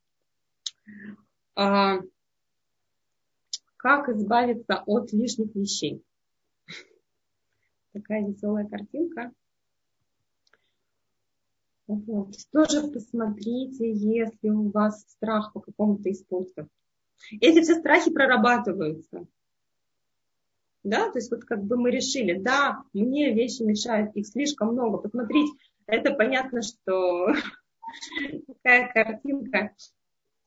А, как избавиться от лишних вещей? Такая веселая картинка. Вот. Тоже посмотрите, если у вас страх по какому-то из пунктов. Эти все страхи прорабатываются. Да, то есть вот как бы мы решили, да, мне вещи мешают, их слишком много. Посмотрите, это понятно, что такая картинка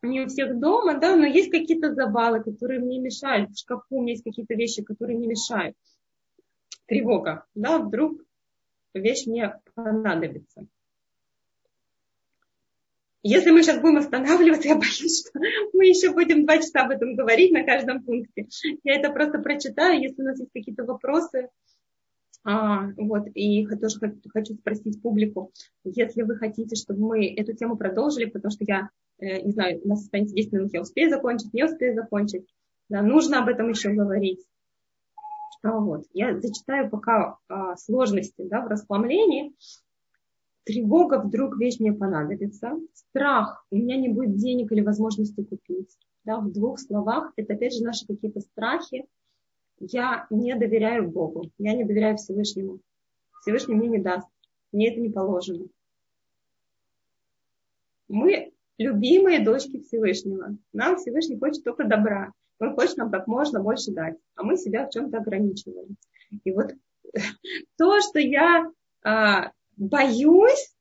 не у всех дома, да, но есть какие-то завалы, которые мне мешают. В шкафу у меня есть какие-то вещи, которые мне мешают. Тревога, да, вдруг вещь мне понадобится. Если мы сейчас будем останавливаться, я боюсь, что мы еще будем два часа об этом говорить на каждом пункте. Я это просто прочитаю, если у нас есть какие-то вопросы. А, вот, и тоже хочу спросить публику, если вы хотите, чтобы мы эту тему продолжили, потому что я, э, не знаю, у нас останется 10 минут, я успею закончить, не успею закончить. Да, нужно об этом еще говорить. А, вот, я зачитаю пока а, сложности да, в расхламлении. Тревога, вдруг вещь мне понадобится. Страх, у меня не будет денег или возможности купить. Да, в двух словах, это опять же наши какие-то страхи. Я не доверяю Богу, я не доверяю Всевышнему. Всевышний мне не даст, мне это не положено. Мы любимые дочки Всевышнего. Нам Всевышний хочет только добра. Он хочет нам как можно больше дать, а мы себя в чем-то ограничиваем. И вот то, что я а, боюсь,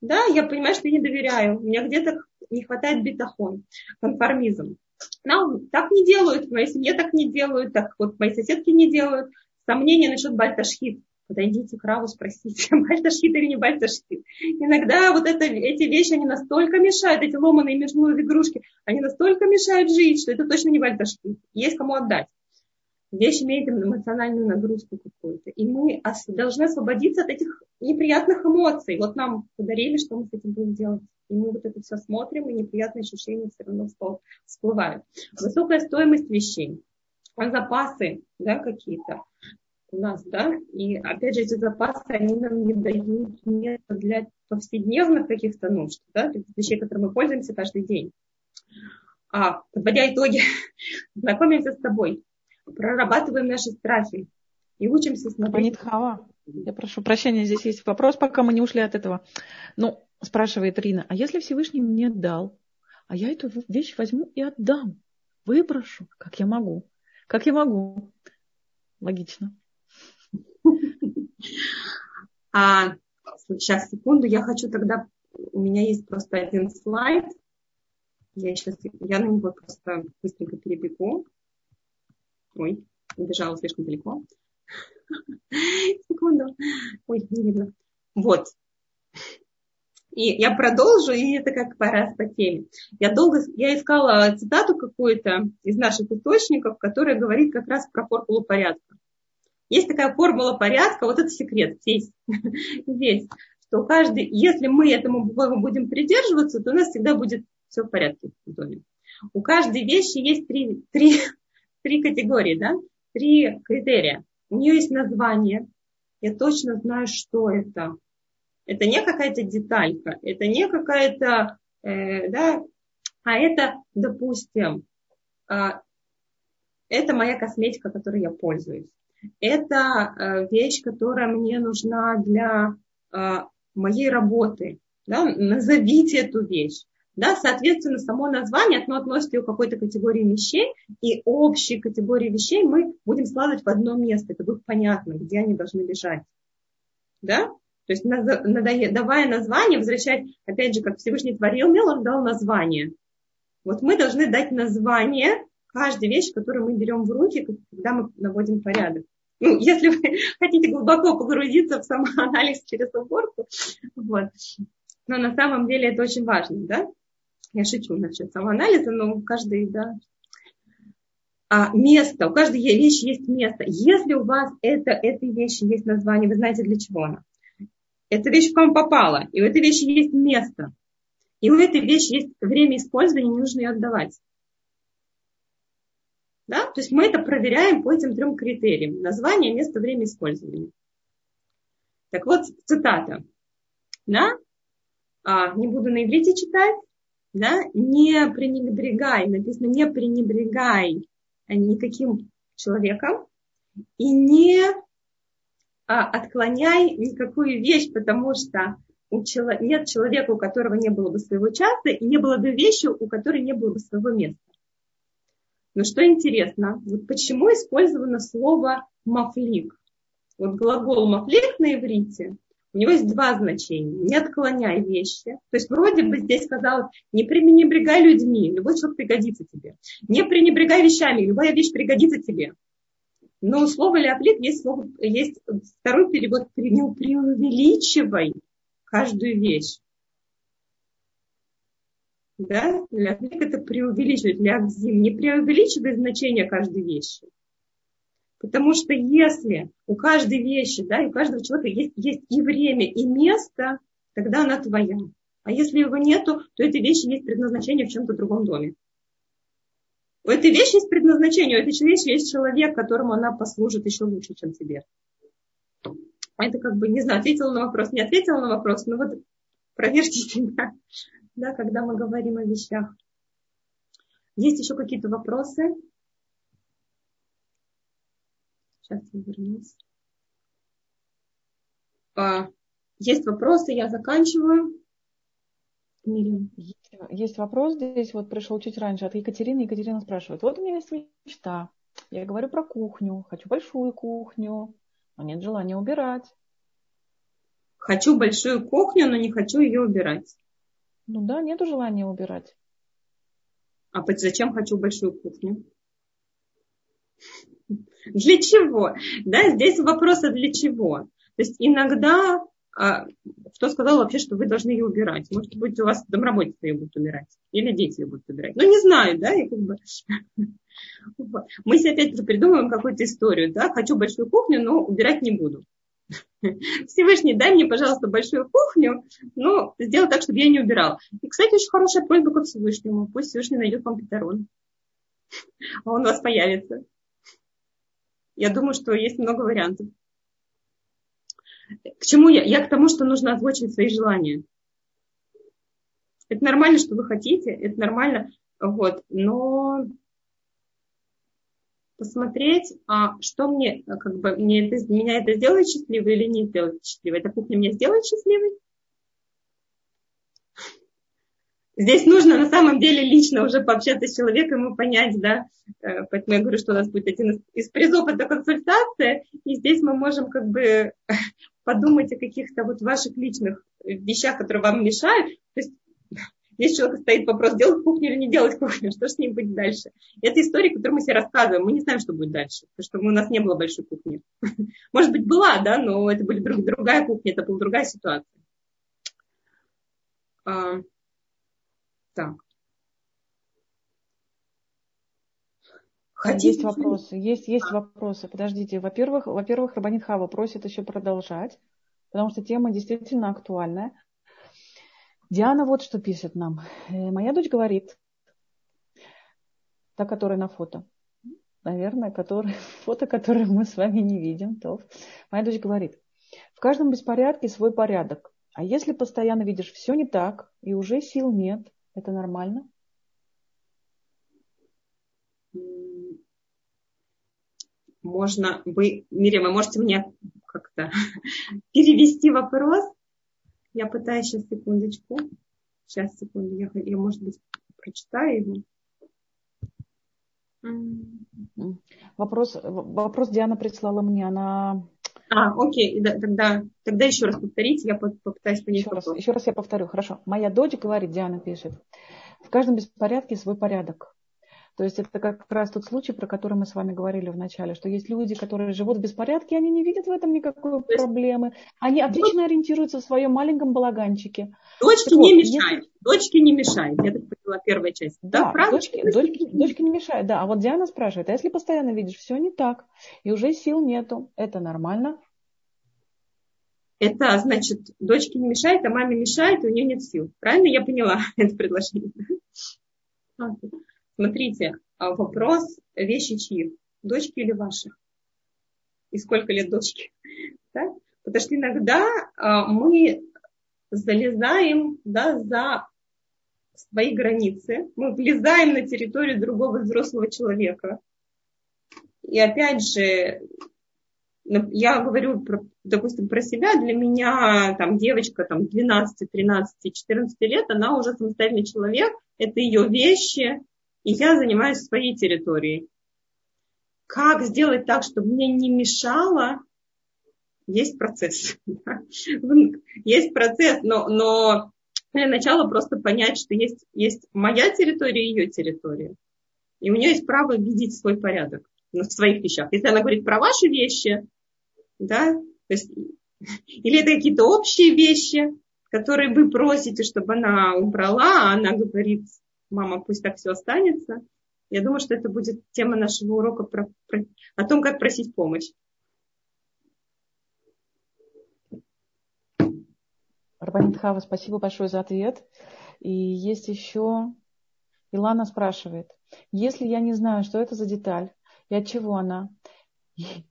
да, я понимаю, что не доверяю, у меня где-то не хватает бетахон, конформизм. Нам так не делают, в моей семье так не делают, так вот мои соседки не делают. Сомнения насчет бальташхит. Подойдите к Раву, спросите, бальташхит или не бальташхит. Иногда вот это, эти вещи, они настолько мешают, эти ломаные между игрушки, они настолько мешают жить, что это точно не бальташхит. Есть кому отдать вещь имеет эмоциональную нагрузку какую-то. И мы должны освободиться от этих неприятных эмоций. Вот нам подарили, что мы с этим будем делать. И мы вот это все смотрим, и неприятные ощущения все равно всплывают. Высокая стоимость вещей, запасы да, какие-то у нас, да, и опять же эти запасы, они нам не дают места для повседневных каких-то нужд, да, вещей, которыми мы пользуемся каждый день. А, подводя итоги, знакомимся с тобой прорабатываем наши страхи и учимся смотреть. Хава, я прошу прощения, здесь есть вопрос, пока мы не ушли от этого. Ну, спрашивает Рина, а если Всевышний мне дал, а я эту вещь возьму и отдам, выброшу, как я могу? Как я могу? Логично. А, сейчас, секунду, я хочу тогда, у меня есть просто один слайд, я сейчас, я на него просто быстренько перебегу. Ой, убежала слишком далеко. Секунду. Ой, не видно. Вот. И я продолжу, и это как по раз по теме. Я долго, я искала цитату какую-то из наших источников, которая говорит как раз про формулу порядка. Есть такая формула порядка, вот это секрет здесь, здесь что каждый, если мы этому будем придерживаться, то у нас всегда будет все в порядке в доме. У каждой вещи есть три, три три категории, да, три критерия. У нее есть название, я точно знаю, что это. Это не какая-то деталька, это не какая-то, э, да, а это, допустим, э, это моя косметика, которой я пользуюсь. Это э, вещь, которая мне нужна для э, моей работы. Да? Назовите эту вещь. да, соответственно, само название, оно относится ее к какой-то категории вещей, и общие категории вещей мы будем складывать в одно место, это будет понятно, где они должны лежать. Да? То есть, давая название, возвращать, опять же, как Всевышний творил мир, он дал название. Вот мы должны дать название каждой вещи, которую мы берем в руки, когда мы наводим порядок. Ну, если вы хотите глубоко погрузиться в самоанализ через уборку, вот. Но на самом деле это очень важно, да? Я шучу насчет самоанализа, но у каждой, да, а место, у каждой вещи есть место. Если у вас это, этой вещи есть название, вы знаете, для чего она. Эта вещь к вам попала, и у этой вещи есть место. И у этой вещи есть время использования, не нужно ее отдавать. Да? То есть мы это проверяем по этим трем критериям. Название, место, время использования. Так вот, цитата. Да? А, не буду на иврите читать. Да? Не пренебрегай, написано не пренебрегай никаким человеком и не а, отклоняй никакую вещь, потому что у чело... нет человека, у которого не было бы своего часа, и не было бы вещи, у которой не было бы своего места. Но что интересно, вот почему использовано слово мафлик? Вот глагол мафлик на иврите, у него есть два значения. Не отклоняй вещи. То есть вроде бы здесь сказал, не пренебрегай людьми, любой человек пригодится тебе. Не пренебрегай вещами, любая вещь пригодится тебе. Но у слова леоплит есть, слово, есть второй перевод, преувеличивай каждую вещь. Да? Леоплит это преувеличивать, леокзим, не преувеличивай значение каждой вещи. Потому что если у каждой вещи, да, и у каждого человека есть, есть и время, и место, тогда она твоя. А если его нету, то этой вещи есть предназначение в чем-то другом доме. У этой вещи есть предназначение, у этой вещи есть человек, которому она послужит еще лучше, чем тебе. Это как бы, не знаю, ответила на вопрос, не ответила на вопрос, но вот проверьте себя, да, когда мы говорим о вещах. Есть еще какие-то вопросы? Сейчас я вернусь. А, есть вопросы, я заканчиваю. Есть, есть вопрос здесь, вот пришел чуть раньше от Екатерины. Екатерина спрашивает, вот у меня есть мечта. Я говорю про кухню, хочу большую кухню, но нет желания убирать. Хочу большую кухню, но не хочу ее убирать. Ну да, нету желания убирать. А зачем хочу большую кухню? Для чего? Да, здесь вопрос, а для чего? То есть иногда а, кто сказал вообще, что вы должны ее убирать? Может быть, у вас домработница ее будет убирать. Или дети ее будут убирать. Ну, не знаю, да, и как бы... Мы себе опять придумываем какую-то историю, да, хочу большую кухню, но убирать не буду. Всевышний, дай мне, пожалуйста, большую кухню, но сделай так, чтобы я не убирал. И, кстати, очень хорошая просьба к Всевышнему. Пусть Всевышний найдет вам Петрон. А он у вас появится. Я думаю, что есть много вариантов. К чему я? Я к тому, что нужно озвучивать свои желания. Это нормально, что вы хотите, это нормально, вот, но посмотреть, а что мне, как бы, мне это, меня это сделает счастливой или не сделает счастливой. Эта кухня меня сделает счастливой? Здесь нужно на самом деле лично уже пообщаться с человеком и понять, да, э, поэтому я говорю, что у нас будет один из призов это консультация, и здесь мы можем как бы подумать о каких-то вот ваших личных вещах, которые вам мешают. Здесь человек стоит вопрос, делать кухню или не делать кухню, что с ним будет дальше. Это история, которую мы себе рассказываем, мы не знаем, что будет дальше, потому что у нас не было большой кухни. Может быть, была, да, но это была другая кухня, это была другая ситуация. А, так. Хотите? Есть вопросы, есть, есть вопросы. Подождите. Во-первых, во-первых, Рабанит Хава просит еще продолжать, потому что тема действительно актуальная. Диана вот что пишет нам. Э, моя дочь говорит, та, которая на фото, наверное, который, фото, которое мы с вами не видим. То. Моя дочь говорит, в каждом беспорядке свой порядок. А если постоянно видишь все не так, и уже сил нет, это нормально? Можно, вы, Мирим, вы можете мне как-то перевести вопрос? Я пытаюсь сейчас секундочку. Сейчас, секунду, я, я может быть, прочитаю его. Вопрос, вопрос Диана прислала мне, она... А, окей, да, тогда, тогда еще раз повторите, я попытаюсь понять еще Раз, еще раз я повторю, хорошо. Моя дочь говорит, Диана пишет, в каждом беспорядке свой порядок. То есть это как раз тот случай, про который мы с вами говорили в начале, что есть люди, которые живут в беспорядке, они не видят в этом никакой проблемы. Они отлично ориентируются в своем маленьком балаганчике. Дочке не мешает. Если... Дочке не мешает. Я так поняла первая часть. Да, да дочке, дочке, дочке не мешает. Да, а вот Диана спрашивает, а если постоянно видишь, все не так, и уже сил нету, это нормально? Это значит, дочке не мешает, а маме мешает, и у нее нет сил. Правильно я поняла это предложение? Смотрите, а вопрос вещи чьи? Дочки или ваши? И сколько лет дочки? Да? Потому что иногда а, мы залезаем да, за свои границы, мы влезаем на территорию другого взрослого человека. И опять же, я говорю, про, допустим, про себя, для меня там девочка там 12, 13, 14 лет, она уже самостоятельный человек, это ее вещи, и я занимаюсь своей территорией. Как сделать так, чтобы мне не мешало? Есть процесс. есть процесс, но, но для начала просто понять, что есть, есть моя территория и ее территория. И у нее есть право видеть свой порядок в своих вещах. Если она говорит про ваши вещи, да, то есть, или это какие-то общие вещи, которые вы просите, чтобы она убрала, а она говорит, мама, пусть так все останется. Я думаю, что это будет тема нашего урока про, про, о том, как просить помощь. Рабанит Хава, спасибо большое за ответ. И есть еще Илана спрашивает, если я не знаю, что это за деталь и от чего она,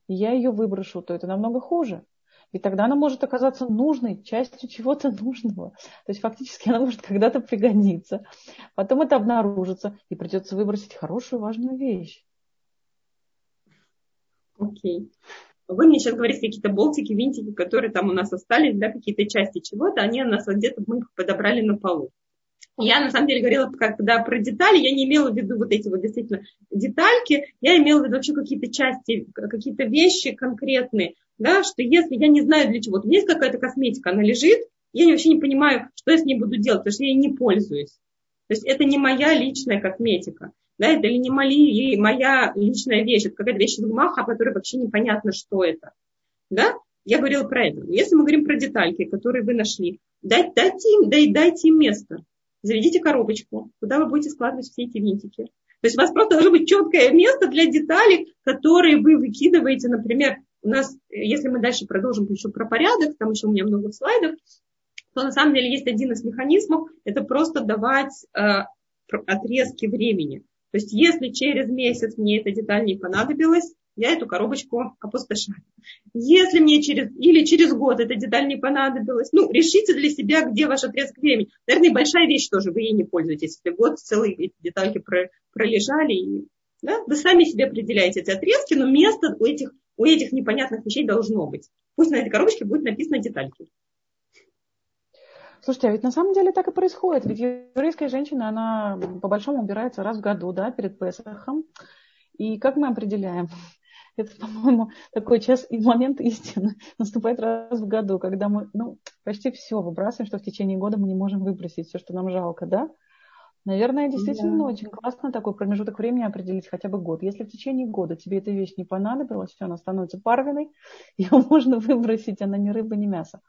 я ее выброшу, то это намного хуже. И тогда она может оказаться нужной, частью чего-то нужного. То есть фактически она может когда-то пригодиться. Потом это обнаружится, и придется выбросить хорошую, важную вещь. Окей. Okay. Вы мне сейчас говорите какие-то болтики, винтики, которые там у нас остались, да, какие-то части чего-то, они у нас где-то мы их подобрали на полу. Я на самом деле говорила, когда про детали, я не имела в виду вот эти вот действительно детальки, я имела в виду вообще какие-то части, какие-то вещи конкретные, да, что если я не знаю для чего, то есть какая-то косметика, она лежит, я вообще не понимаю, что я с ней буду делать, потому что я ей не пользуюсь. То есть это не моя личная косметика, да, это или не мои, моя личная вещь, это какая-то вещь из гмаха, которая вообще непонятно, что это. Да? Я говорила про это. Если мы говорим про детальки, которые вы нашли, дайте, дайте, им, дайте, дайте им место. Заведите коробочку, куда вы будете складывать все эти винтики. То есть у вас просто должно быть четкое место для деталей, которые вы выкидываете, например, у нас, если мы дальше продолжим еще про порядок, там еще у меня много слайдов, то на самом деле есть один из механизмов, это просто давать э, отрезки времени. То есть если через месяц мне эта деталь не понадобилась, я эту коробочку опустошаю. Если мне через, или через год эта деталь не понадобилась, ну, решите для себя, где ваш отрезок времени. Наверное, большая вещь тоже, вы ей не пользуетесь. Если год целые эти детальки про, пролежали, и, да, вы сами себе определяете эти отрезки, но место у этих у этих непонятных вещей должно быть. Пусть на этой коробочке будет написано детальки. Слушайте, а ведь на самом деле так и происходит. Ведь еврейская женщина, она по-большому убирается раз в году, да, перед Песохом. И как мы определяем? Это, по-моему, такой час и момент истины наступает раз в году, когда мы ну, почти все выбрасываем, что в течение года мы не можем выбросить, все, что нам жалко, да? Наверное, действительно да. очень классно такой промежуток времени определить хотя бы год. Если в течение года тебе эта вещь не понадобилась, все, она становится парвиной, ее можно выбросить, она не рыба, не мясо.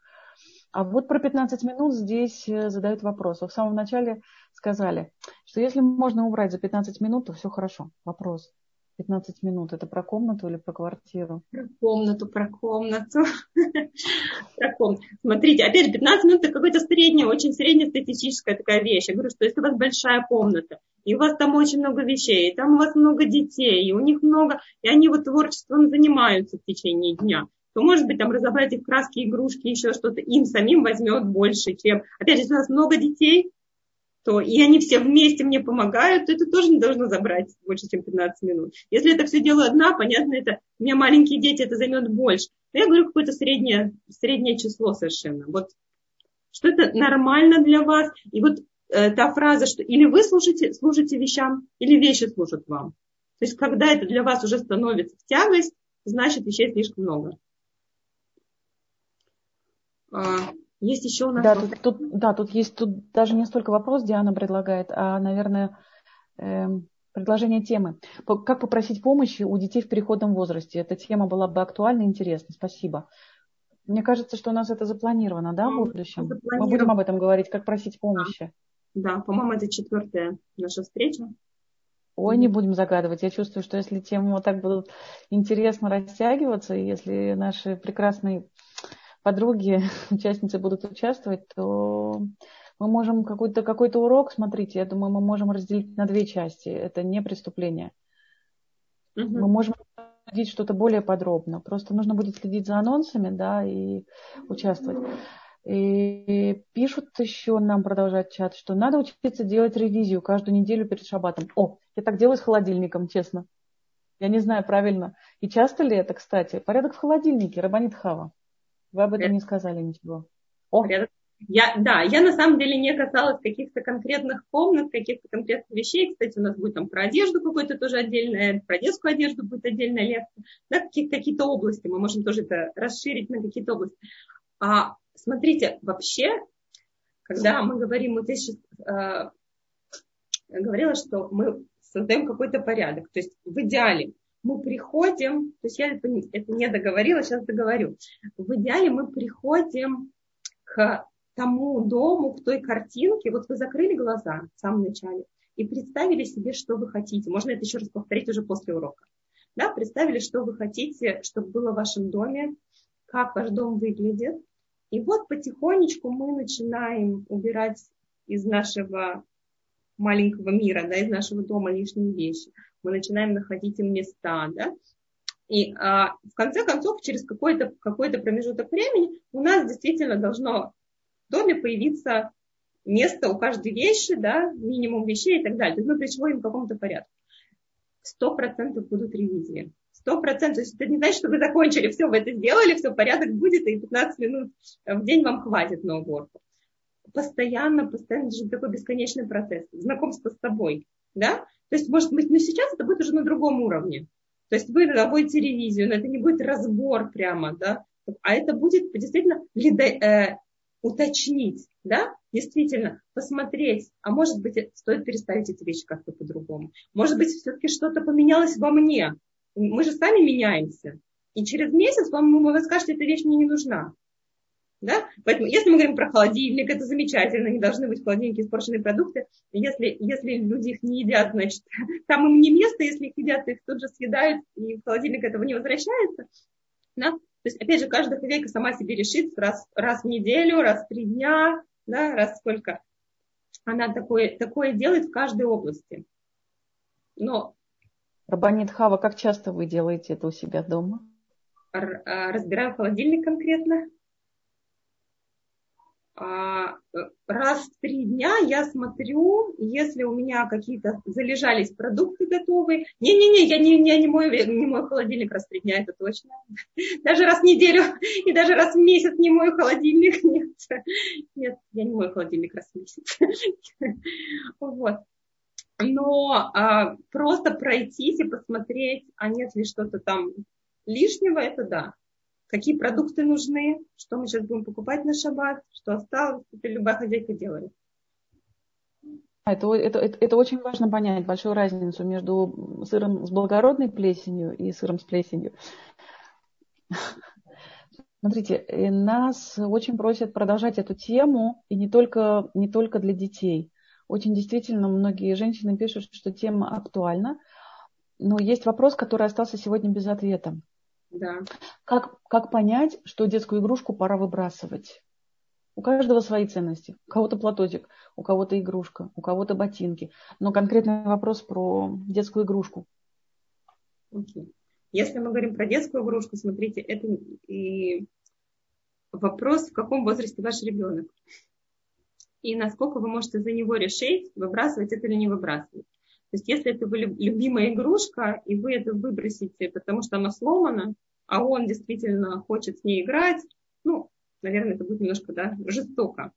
А вот про 15 минут здесь э, задают вопрос. Вы в самом начале сказали, что если можно убрать за 15 минут, то все хорошо. Вопрос. 15 минут. Это про комнату или про квартиру? Про комнату, про комнату. Про комнату. Смотрите, опять же, 15 минут это какая-то средняя, очень среднестатистическая такая вещь. Я говорю, что если у вас большая комната, и у вас там очень много вещей, и там у вас много детей, и у них много, и они вот творчеством занимаются в течение дня, то, может быть, там разобрать их краски, игрушки, еще что-то, им самим возьмет больше, чем... Опять же, если у нас много детей, то и они все вместе мне помогают, то это тоже не должно забрать больше, чем 15 минут. Если это все делаю одна, понятно, это у меня маленькие дети, это займет больше. Но я говорю какое-то среднее, среднее число совершенно. Вот что это нормально для вас. И вот э, та фраза, что или вы служите, служите вещам, или вещи служат вам. То есть, когда это для вас уже становится в тягость, значит, вещей слишком много. Есть еще у нас... Да, тут, тут, да, тут есть тут даже не столько вопрос Диана предлагает, а, наверное, э, предложение темы. Как попросить помощи у детей в переходном возрасте? Эта тема была бы актуальна и интересна. Спасибо. Мне кажется, что у нас это запланировано, да, в будущем? Мы будем об этом говорить, как просить помощи. Да, да по-моему, это четвертая наша встреча. Ой, не будем загадывать. Я чувствую, что если темы вот так будут интересно растягиваться, и если наши прекрасные подруги, участницы будут участвовать, то мы можем какой-то какой урок, смотрите, я думаю, мы можем разделить на две части. Это не преступление. Угу. Мы можем видеть что-то более подробно. Просто нужно будет следить за анонсами, да, и участвовать. И пишут еще нам, продолжать чат, что надо учиться делать ревизию каждую неделю перед шабатом. О, я так делаю с холодильником, честно. Я не знаю, правильно. И часто ли это, кстати? Порядок в холодильнике, Рабанит Хава. Вы об этом не сказали ничего. О. Я, да, я на самом деле не касалась каких-то конкретных комнат, каких-то конкретных вещей. Кстати, у нас будет там про одежду какой-то тоже отдельная, про детскую одежду будет отдельная лекция. Да, какие, какие-то области, мы можем тоже это расширить на какие-то области. А смотрите, вообще, когда мы говорим, вот я сейчас э, говорила, что мы создаем какой-то порядок. То есть в идеале мы приходим, то есть я это, это не договорила, сейчас договорю. В идеале мы приходим к тому дому, к той картинке, вот вы закрыли глаза в самом начале и представили себе, что вы хотите. Можно это еще раз повторить уже после урока. Да, представили, что вы хотите, чтобы было в вашем доме, как ваш дом выглядит. И вот потихонечку мы начинаем убирать из нашего маленького мира, да, из нашего дома лишние вещи мы начинаем находить им места, да, и а, в конце концов, через какой-то какой промежуток времени у нас действительно должно в доме появиться место у каждой вещи, да, минимум вещей и так далее. То есть мы приходим к какому-то порядку. Сто процентов будут ревизии. Сто процентов. Это не значит, что вы закончили, все, вы это сделали, все, порядок будет, и 15 минут в день вам хватит на уборку. Постоянно, постоянно, это же такой бесконечный процесс. Знакомство с собой, да? То есть, может быть, но сейчас это будет уже на другом уровне. То есть вы наводите ревизию, но это не будет разбор прямо, да, а это будет действительно э, уточнить, да, действительно, посмотреть, а может быть, стоит переставить эти вещи как-то по-другому. Может быть, все-таки что-то поменялось во мне. Мы же сами меняемся. И через месяц вам, вы скажете, эта вещь мне не нужна. Да? Поэтому, если мы говорим про холодильник, это замечательно, не должны быть в холодильнике испорченные продукты. Если, если люди их не едят, значит, там им не место, если их едят, их тут же съедают, и в холодильник этого не возвращается. Да? То есть, опять же, каждая хозяйка сама себе решит раз, раз в неделю, раз в три дня, да, раз сколько. Она такое, такое делает в каждой области. Но... Рабанит Хава, как часто вы делаете это у себя дома? А, разбираю холодильник конкретно. А, раз в три дня я смотрю, если у меня какие-то залежались продукты готовые. Не-не-не, я не, не, не, мой, не мой холодильник раз в три дня, это точно. Даже раз в неделю и даже раз в месяц не мой холодильник. Нет, нет я не мой холодильник раз в месяц. Вот. Но а, просто пройтись и посмотреть, а нет ли что-то там лишнего, это да какие продукты нужны, что мы сейчас будем покупать на шаббат, что осталось, это любая хозяйка делает. Это, это, это, это очень важно понять, большую разницу между сыром с благородной плесенью и сыром с плесенью. Смотрите, нас очень просят продолжать эту тему, и не только, не только для детей. Очень действительно многие женщины пишут, что тема актуальна, но есть вопрос, который остался сегодня без ответа. Да. Как, как понять, что детскую игрушку пора выбрасывать? У каждого свои ценности. У кого-то платочек, у кого-то игрушка, у кого-то ботинки. Но конкретный вопрос про детскую игрушку. Okay. Если мы говорим про детскую игрушку, смотрите, это и вопрос, в каком возрасте ваш ребенок. И насколько вы можете за него решить, выбрасывать это или не выбрасывать. То есть если это вы любимая игрушка, и вы это выбросите, потому что она сломана, а он действительно хочет с ней играть, ну, наверное, это будет немножко да, жестоко.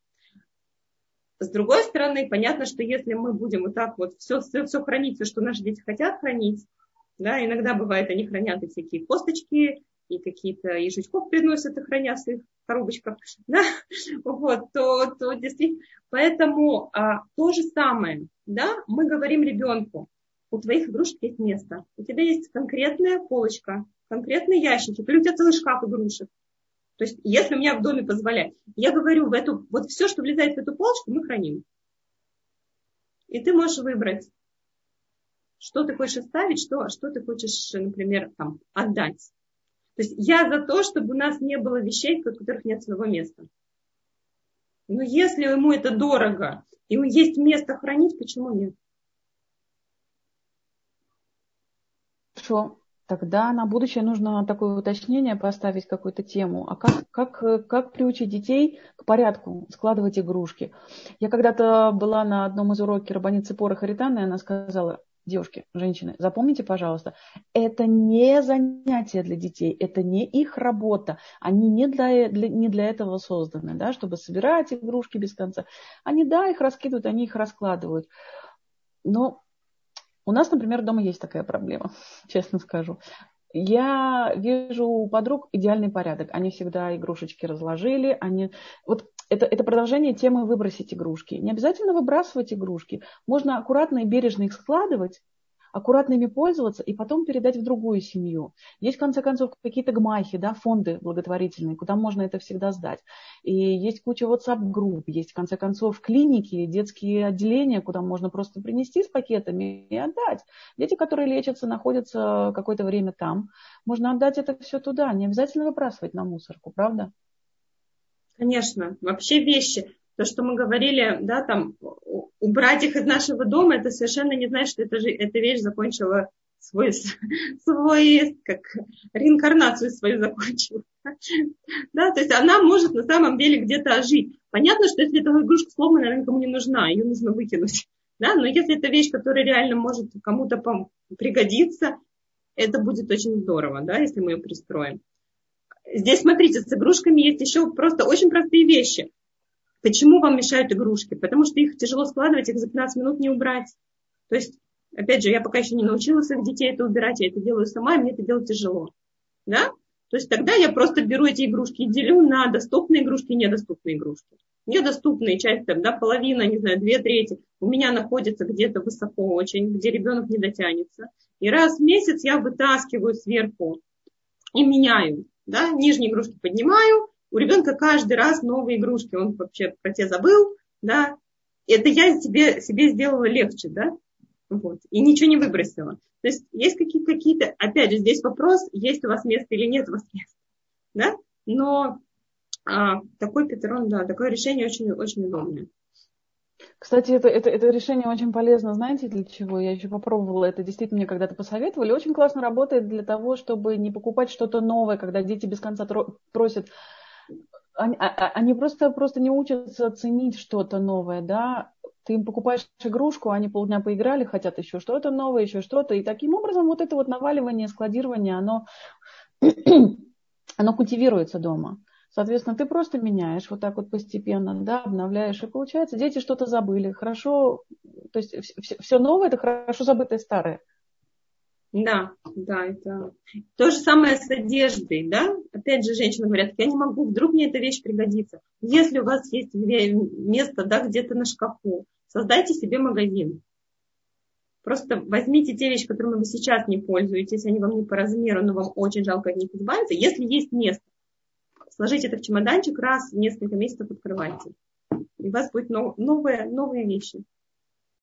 С другой стороны, понятно, что если мы будем вот так вот все, все, все хранить, все, что наши дети хотят хранить, да, иногда бывает, они хранят и всякие косточки, и какие-то ежичков приносят и хранят в своих коробочках, да, вот, то, то действительно, поэтому а, то же самое, да, мы говорим ребенку, у твоих игрушек есть место, у тебя есть конкретная полочка, конкретные ящики, или у тебя целый шкаф игрушек, то есть, если у меня в доме позволяет, я говорю, в эту, вот все, что влезает в эту полочку, мы храним. И ты можешь выбрать, что ты хочешь оставить, что, что ты хочешь, например, там, отдать. То есть я за то, чтобы у нас не было вещей, у которых нет своего места. Но если ему это дорого, и есть место хранить, почему нет? Хорошо. Тогда на будущее нужно такое уточнение поставить, какую-то тему. А как, как, как приучить детей к порядку, складывать игрушки? Я когда-то была на одном из уроков Рабаницы Пора Харитана, и она сказала, девушки, женщины, запомните, пожалуйста, это не занятие для детей, это не их работа. Они не для, для, не для этого созданы, да, чтобы собирать игрушки без конца. Они, да, их раскидывают, они их раскладывают. Но у нас, например, дома есть такая проблема, честно скажу. Я вижу у подруг идеальный порядок. Они всегда игрушечки разложили. Они... Вот это, это продолжение темы выбросить игрушки. Не обязательно выбрасывать игрушки. Можно аккуратно и бережно их складывать, аккуратно ими пользоваться и потом передать в другую семью. Есть, в конце концов, какие-то гмахи, да, фонды благотворительные, куда можно это всегда сдать. И есть куча WhatsApp-групп, есть, в конце концов, клиники, детские отделения, куда можно просто принести с пакетами и отдать. Дети, которые лечатся, находятся какое-то время там. Можно отдать это все туда, не обязательно выбрасывать на мусорку, правда? Конечно, вообще вещи то, что мы говорили, да, там, убрать их из нашего дома, это совершенно не значит, что эта, эта вещь закончила свой, свой, как реинкарнацию свою закончила. Да, то есть она может на самом деле где-то ожить. Понятно, что если эта игрушка сломана, она никому не нужна, ее нужно выкинуть. Да, но если это вещь, которая реально может кому-то пригодиться, это будет очень здорово, да, если мы ее пристроим. Здесь, смотрите, с игрушками есть еще просто очень простые вещи. Почему вам мешают игрушки? Потому что их тяжело складывать, их за 15 минут не убрать. То есть, опять же, я пока еще не научила своих детей это убирать, я это делаю сама, и мне это делать тяжело. Да? То есть тогда я просто беру эти игрушки и делю на доступные игрушки и недоступные игрушки. Недоступные часть, там, да, половина, не знаю, две трети у меня находится где-то высоко очень, где ребенок не дотянется. И раз в месяц я вытаскиваю сверху и меняю. Да, нижние игрушки поднимаю, у ребенка каждый раз новые игрушки, он вообще про те забыл, да, это я себе, себе сделала легче, да, вот, и ничего не выбросила. То есть есть какие-то, какие-то, опять же, здесь вопрос, есть у вас место или нет у вас места, да, но а, такой патрон, да, такое решение очень, очень удобное. Кстати, это, это, это решение очень полезно, знаете, для чего? Я еще попробовала, это действительно мне когда-то посоветовали. Очень классно работает для того, чтобы не покупать что-то новое, когда дети без конца просят они, а, а, они просто, просто не учатся ценить что-то новое, да. Ты им покупаешь игрушку, они полдня поиграли, хотят еще что-то новое, еще что-то. И таким образом вот это вот наваливание, складирование, оно, оно культивируется дома. Соответственно, ты просто меняешь вот так вот постепенно, да, обновляешь, и получается, дети что-то забыли. Хорошо, то есть все, все новое это хорошо забытое старое. Да, да, это то же самое с одеждой, да. Опять же, женщины говорят, я не могу, вдруг мне эта вещь пригодится. Если у вас есть место, да, где-то на шкафу, создайте себе магазин. Просто возьмите те вещи, которыми вы сейчас не пользуетесь, они вам не по размеру, но вам очень жалко от них избавиться. Если есть место, сложите это в чемоданчик, раз в несколько месяцев открывайте. И у вас будут новые, новые вещи.